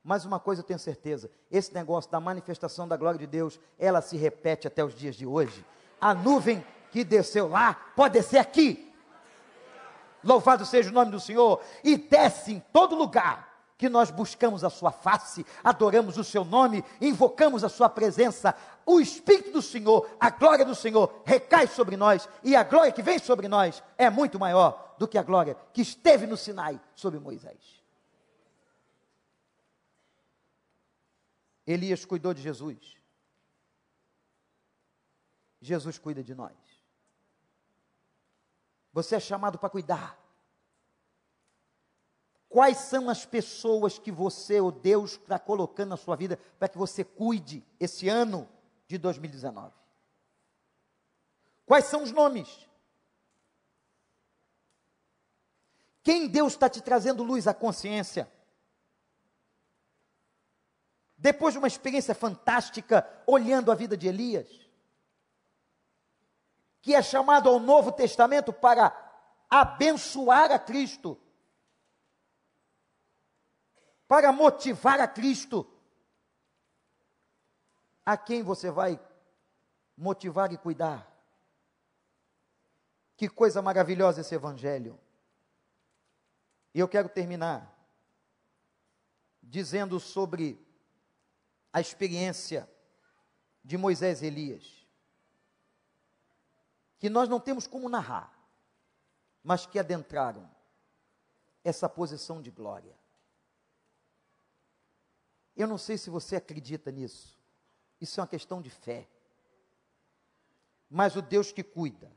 Mas uma coisa eu tenho certeza: esse negócio da manifestação da glória de Deus, ela se repete até os dias de hoje. A nuvem que desceu lá pode descer aqui. Louvado seja o nome do Senhor. E desce em todo lugar que nós buscamos a Sua face, adoramos o Seu nome, invocamos a Sua presença, o Espírito do Senhor, a glória do Senhor recai sobre nós, e a glória que vem sobre nós é muito maior do que a glória que esteve no Sinai sobre Moisés. Elias cuidou de Jesus. Jesus cuida de nós. Você é chamado para cuidar. Quais são as pessoas que você, ou Deus, está colocando na sua vida para que você cuide esse ano de 2019? Quais são os nomes? Quem Deus está te trazendo luz à consciência? Depois de uma experiência fantástica, olhando a vida de Elias, que é chamado ao Novo Testamento para abençoar a Cristo, para motivar a Cristo. A quem você vai motivar e cuidar? Que coisa maravilhosa esse Evangelho. E eu quero terminar dizendo sobre a experiência de Moisés e Elias, que nós não temos como narrar, mas que adentraram essa posição de glória. Eu não sei se você acredita nisso. Isso é uma questão de fé. Mas o Deus que cuida,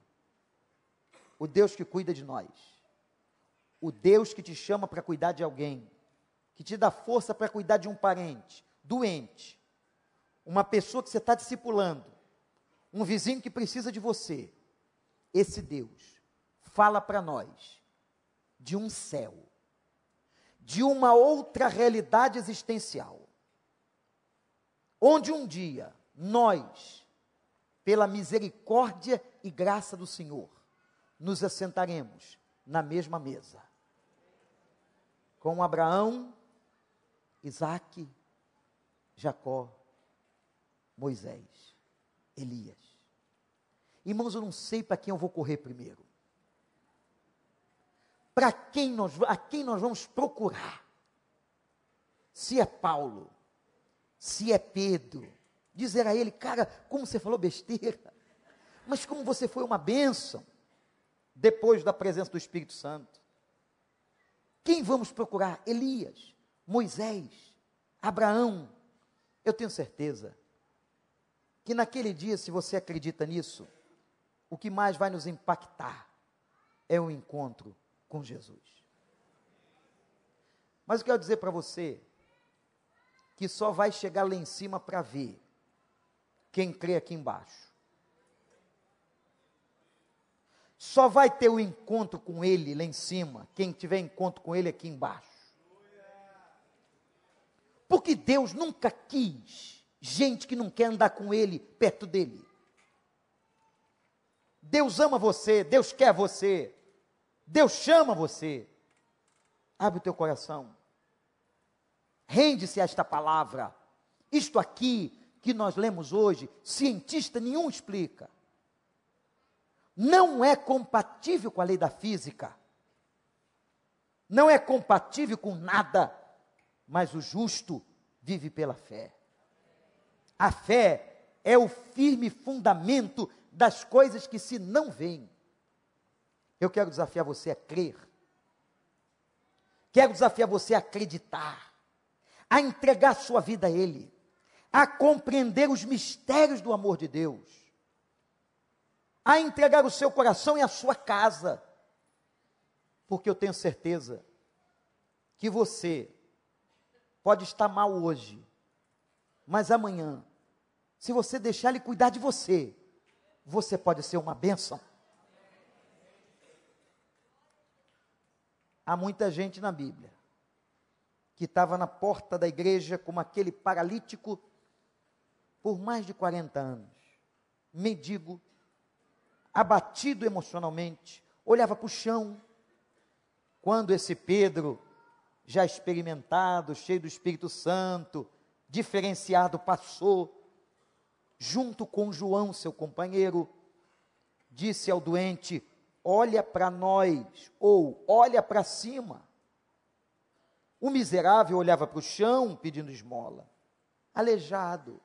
o Deus que cuida de nós, o Deus que te chama para cuidar de alguém, que te dá força para cuidar de um parente doente, uma pessoa que você está discipulando, um vizinho que precisa de você, esse Deus fala para nós de um céu, de uma outra realidade existencial, onde um dia nós, pela misericórdia e graça do Senhor, nos assentaremos na mesma mesa com Abraão, Isaac, Jacó, Moisés, Elias. Irmãos, eu não sei para quem eu vou correr primeiro. Para quem nós, a quem nós vamos procurar? Se é Paulo, se é Pedro, dizer a ele, cara, como você falou besteira, mas como você foi uma bênção, depois da presença do Espírito Santo. Quem vamos procurar? Elias, Moisés, Abraão. Eu tenho certeza que naquele dia, se você acredita nisso, o que mais vai nos impactar é o encontro com Jesus. Mas eu quero dizer para você que só vai chegar lá em cima para ver quem crê aqui embaixo. Só vai ter o encontro com Ele lá em cima, quem tiver encontro com Ele aqui embaixo. Porque Deus nunca quis gente que não quer andar com Ele perto dele. Deus ama você, Deus quer você, Deus chama você. Abre o teu coração. Rende-se a esta palavra. Isto aqui que nós lemos hoje, cientista nenhum explica. Não é compatível com a lei da física. Não é compatível com nada. Mas o justo vive pela fé. A fé é o firme fundamento das coisas que se não veem. Eu quero desafiar você a crer. Quero desafiar você a acreditar, a entregar sua vida a Ele, a compreender os mistérios do amor de Deus, a entregar o seu coração e a sua casa, porque eu tenho certeza que você pode estar mal hoje, mas amanhã, se você deixar Ele cuidar de você, você pode ser uma bênção. Há muita gente na Bíblia que estava na porta da igreja como aquele paralítico por mais de 40 anos, mendigo, abatido emocionalmente, olhava para o chão. Quando esse Pedro, já experimentado, cheio do Espírito Santo, diferenciado, passou, junto com João, seu companheiro, disse ao doente: olha para nós, ou olha para cima. O miserável olhava para o chão pedindo esmola, aleijado,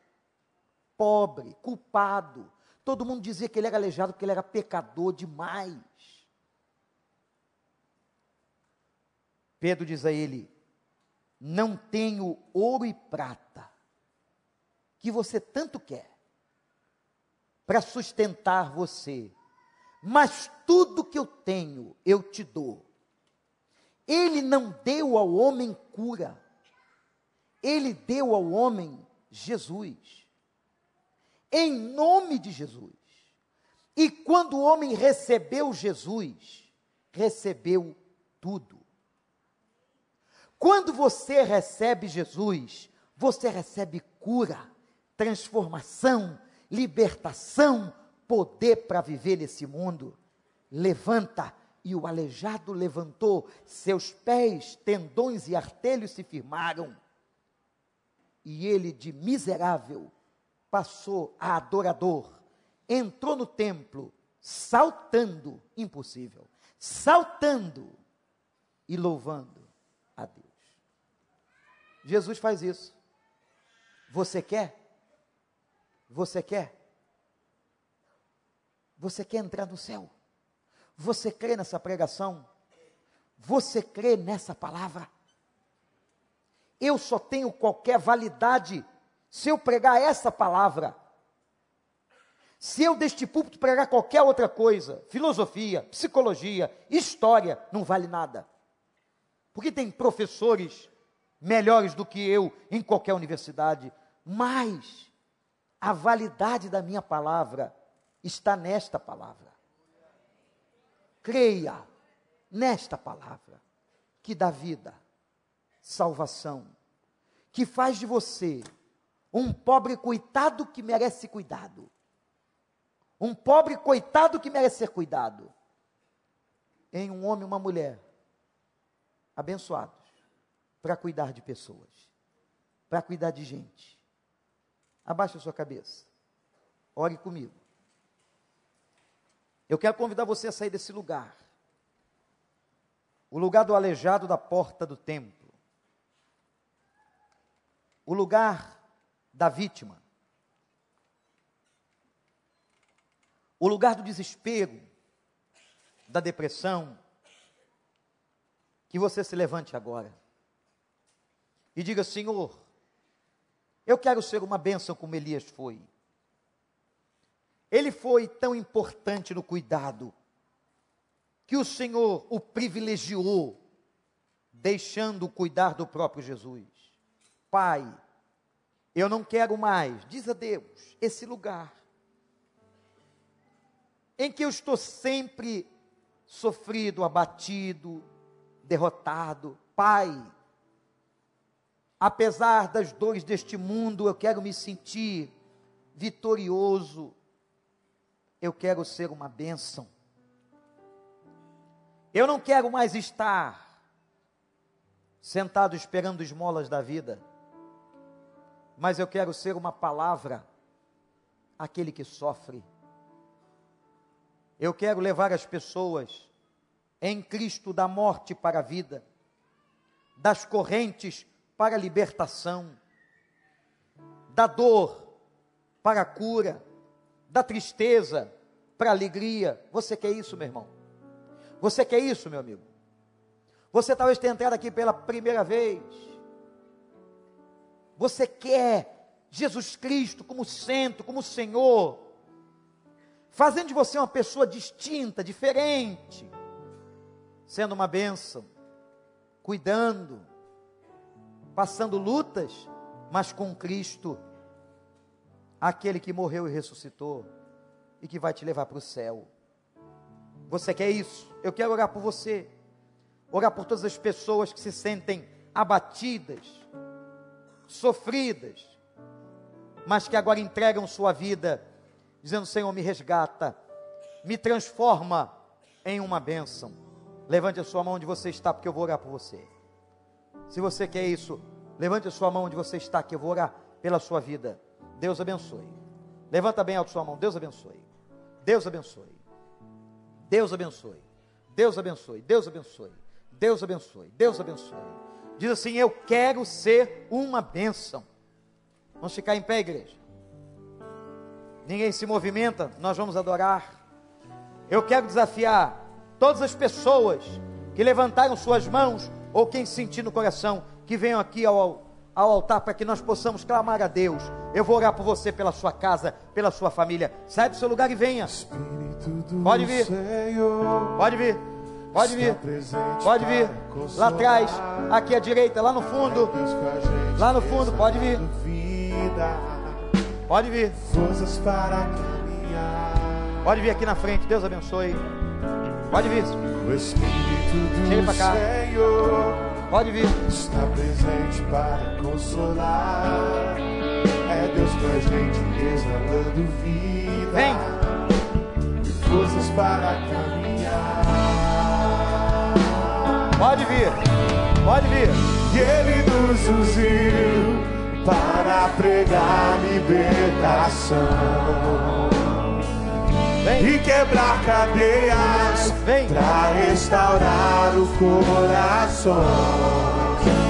pobre, culpado. Todo mundo dizia que ele era aleijado porque ele era pecador demais. Pedro diz a ele: Não tenho ouro e prata, que você tanto quer, para sustentar você mas tudo que eu tenho eu te dou. Ele não deu ao homem cura, ele deu ao homem Jesus, em nome de Jesus. E quando o homem recebeu Jesus, recebeu tudo. Quando você recebe Jesus, você recebe cura, transformação, libertação, poder para viver nesse mundo. Levanta, e o aleijado levantou, seus pés, tendões e artelhos se firmaram. E ele, de miserável, passou a adorador, entrou no templo, saltando, impossível, saltando e louvando. Jesus faz isso. Você quer? Você quer? Você quer entrar no céu? Você crê nessa pregação? Você crê nessa palavra? Eu só tenho qualquer validade se eu pregar essa palavra. Se eu deste púlpito pregar qualquer outra coisa, filosofia, psicologia, história, não vale nada. Porque tem professores melhores do que eu em qualquer universidade, mas a validade da minha palavra está nesta palavra. Creia nesta palavra que dá vida, salvação, que faz de você um pobre coitado que merece cuidado. Um pobre coitado que merece ser cuidado. Em um homem e uma mulher abençoados para cuidar de pessoas, para cuidar de gente. Abaixe a sua cabeça. Ore comigo. Eu quero convidar você a sair desse lugar. O lugar do aleijado da porta do templo. O lugar da vítima. O lugar do desespero, da depressão. Que você se levante agora e diga: Senhor, eu quero ser uma bênção como Elias foi. Ele foi tão importante no cuidado, que o Senhor o privilegiou, deixando cuidar do próprio Jesus. Pai, eu não quero mais, diz a Deus, esse lugar em que eu estou sempre sofrido, abatido, derrotado. Pai, apesar das dores deste mundo, eu quero me sentir vitorioso, eu quero ser uma bênção. Eu não quero mais estar sentado esperando esmolas da vida, mas eu quero ser uma palavra àquele que sofre. Eu quero levar as pessoas em Cristo da morte para a vida, das correntes para a libertação, da dor para a cura, da tristeza para a alegria. Você quer isso, meu irmão? Você quer isso, meu amigo? Você talvez tenha entrado aqui pela primeira vez. Você quer Jesus Cristo como centro, como Senhor, fazendo de você uma pessoa distinta, diferente, sendo uma bênção, cuidando, passando lutas, mas com Cristo, aquele que morreu e ressuscitou e que vai te levar para o céu. Você quer isso? Eu quero orar por você, orar por todas as pessoas que se sentem abatidas, sofridas, mas que agora entregam sua vida, dizendo: Senhor, me resgata, me transforma em uma bênção. Levante a sua mão onde você está, porque eu vou orar por você. Se você quer isso, levante a sua mão onde você está, que eu vou orar pela sua vida. Deus abençoe. Levanta bem alto sua mão. Deus abençoe. Deus abençoe. Deus abençoe. Deus abençoe. Deus abençoe. Deus abençoe. Deus abençoe. Diz assim: Eu quero ser uma bênção. Vamos ficar em pé, igreja. Ninguém se movimenta, nós vamos adorar. Eu quero desafiar todas as pessoas que levantaram suas mãos ou quem sentir no coração que venham aqui ao, ao altar para que nós possamos clamar a Deus. Eu vou orar por você, pela sua casa, pela sua família. Sai do seu lugar e venha. Pode vir. Pode vir. Pode vir. Pode vir. Lá atrás, aqui à direita, lá no fundo. Lá no fundo, pode vir. Pode vir. Pode vir aqui na frente. Deus abençoe. Pode vir. Chega para cá. Pode vir. Está presente para consolar. É Deus com a gente exalando vida. Vem. E forças para caminhar. Pode vir. Pode vir. E Ele nos ungiu para pregar libertação. Vem. E quebrar cadeias Vem. para restaurar o coração.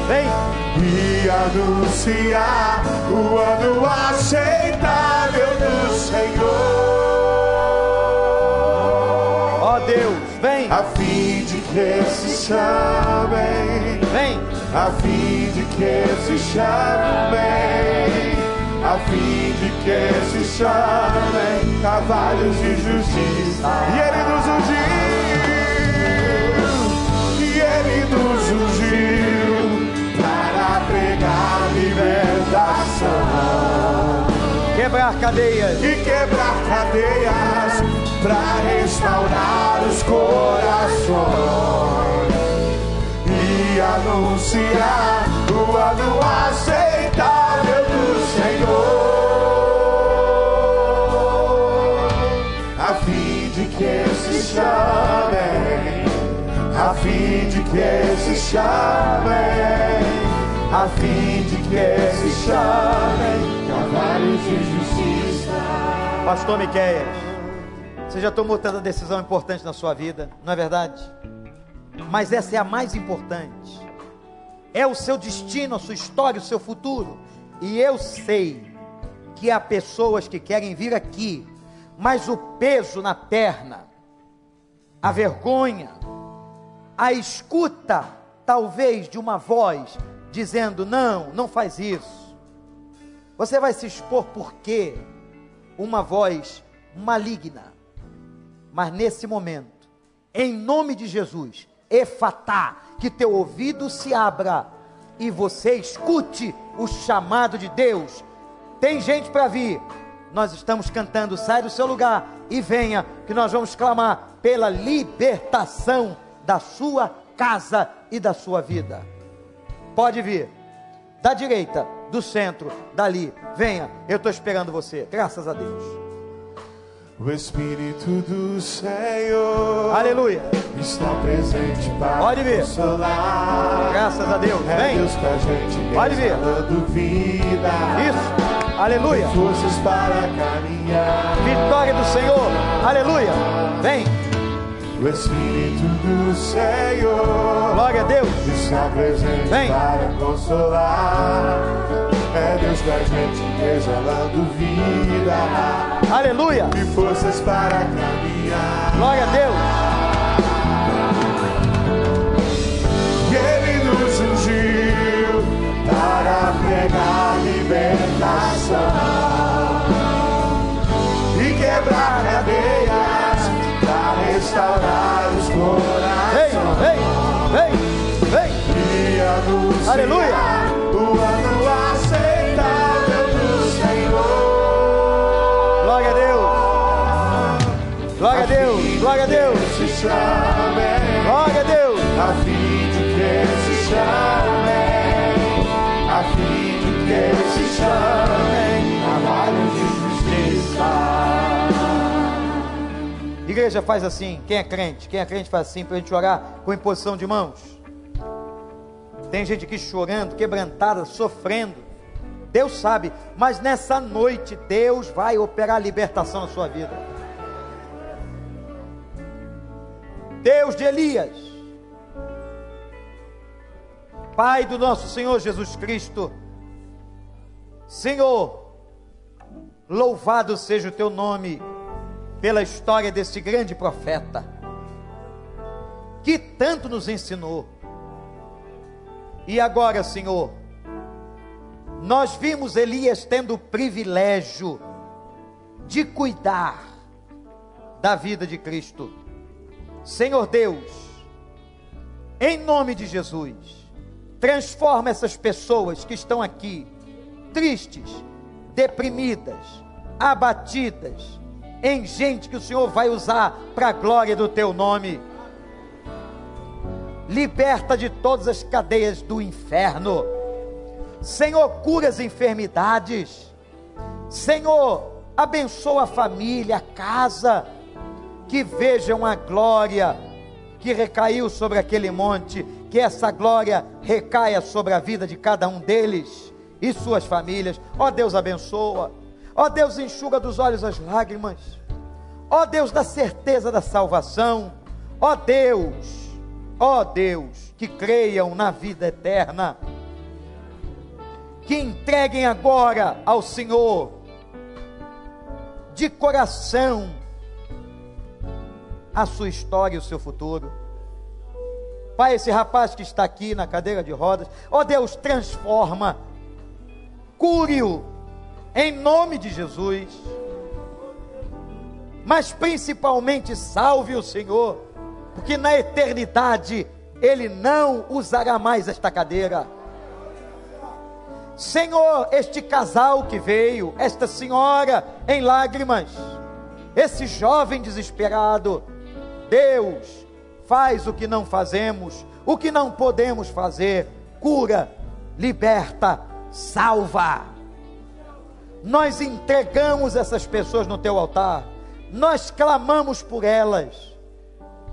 Vem. e anunciar o ano aceitável do Senhor, Ó Deus, vem. a fim de que se chamem, Vem. a fim de que se chamem, a fim de que se chamem cavalos de justiça. E Ele nos ungiu, e Ele nos ungiu para pregar libertação Quebrar cadeias. e quebrar cadeias para restaurar os corações e anunciar o ano do Senhor, a fim de que se chamem, a fim de que se chamem, a fim de que se chamem cavalos de justiça. Pastor Miqueias, você já tomou tanta decisão importante na sua vida, não é verdade? Mas essa é a mais importante. É o seu destino, a sua história, o seu futuro. E eu sei que há pessoas que querem vir aqui, mas o peso na perna, a vergonha, a escuta, talvez, de uma voz dizendo: não, não faz isso. Você vai se expor porque uma voz maligna. Mas nesse momento, em nome de Jesus, efatá, que teu ouvido se abra e você escute o chamado de Deus. Tem gente para vir. Nós estamos cantando, sai do seu lugar e venha, que nós vamos clamar pela libertação da sua casa e da sua vida. Pode vir. Da direita, do centro, dali. Venha, eu estou esperando você. Graças a Deus. O Espírito do Senhor Aleluia. está presente para Pode vir. consolar. Graças a Deus. É Vem. Deus com a gente Pode vir. vida. Isso. Aleluia. Forças para caminhar. Vitória do Senhor. Aleluia. Vem. O Espírito do Senhor Glória a Deus. está presente Vem. para consolar. É Deus com a gente exalando vida Aleluia. e forças para caminhar. Glória a Deus. E Ele nos ungiu para pregar libertação e quebrar cadeias para restaurar os corações. vem, vem, vem. E anunciar Aleluia. Igreja faz assim. Quem é crente? Quem é crente faz assim para a gente orar com imposição de mãos. Tem gente aqui chorando, quebrantada, sofrendo. Deus sabe, mas nessa noite Deus vai operar a libertação na sua vida. Deus de Elias, Pai do nosso Senhor Jesus Cristo, Senhor, louvado seja o teu nome pela história desse grande profeta, que tanto nos ensinou. E agora, Senhor, nós vimos Elias tendo o privilégio de cuidar da vida de Cristo. Senhor Deus, em nome de Jesus, transforma essas pessoas que estão aqui, tristes, deprimidas, abatidas, em gente que o Senhor vai usar para a glória do teu nome. Liberta de todas as cadeias do inferno. Senhor, cura as enfermidades. Senhor, abençoa a família, a casa. Que vejam a glória que recaiu sobre aquele monte. Que essa glória recaia sobre a vida de cada um deles e suas famílias. Ó Deus, abençoa. Ó Deus, enxuga dos olhos as lágrimas. Ó Deus, da certeza da salvação. Ó Deus, ó Deus, que creiam na vida eterna. Que entreguem agora ao Senhor, de coração, a sua história e o seu futuro. Pai, esse rapaz que está aqui na cadeira de rodas, ó Deus, transforma, cure-o, em nome de Jesus. Mas principalmente salve o Senhor, porque na eternidade Ele não usará mais esta cadeira. Senhor, este casal que veio, esta senhora em lágrimas, esse jovem desesperado, Deus, faz o que não fazemos, o que não podemos fazer, cura, liberta, salva. Nós entregamos essas pessoas no teu altar, nós clamamos por elas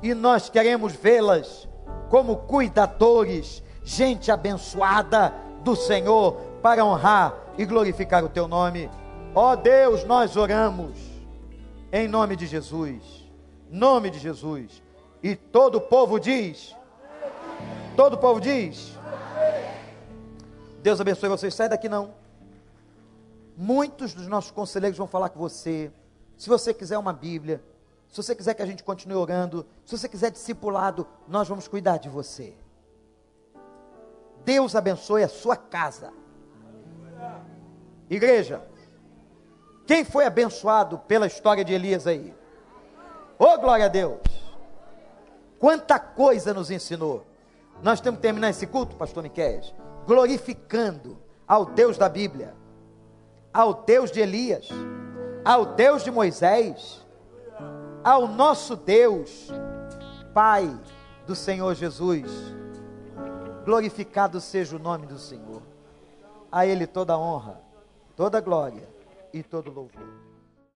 e nós queremos vê-las como cuidadores, gente abençoada do Senhor para honrar e glorificar o teu nome. Ó Deus, nós oramos em nome de Jesus. Nome de Jesus. E todo o povo diz: Todo o povo diz: Deus abençoe vocês. Sai daqui não. Muitos dos nossos conselheiros vão falar com você. Se você quiser uma Bíblia, se você quiser que a gente continue orando, se você quiser discipulado, nós vamos cuidar de você. Deus abençoe a sua casa. Igreja, quem foi abençoado pela história de Elias aí? Ô oh, glória a Deus! Quanta coisa nos ensinou. Nós temos que terminar esse culto, pastor Miquel, glorificando ao Deus da Bíblia, ao Deus de Elias, ao Deus de Moisés, ao nosso Deus, Pai do Senhor Jesus. Glorificado seja o nome do Senhor. A Ele toda honra, toda glória e todo louvor.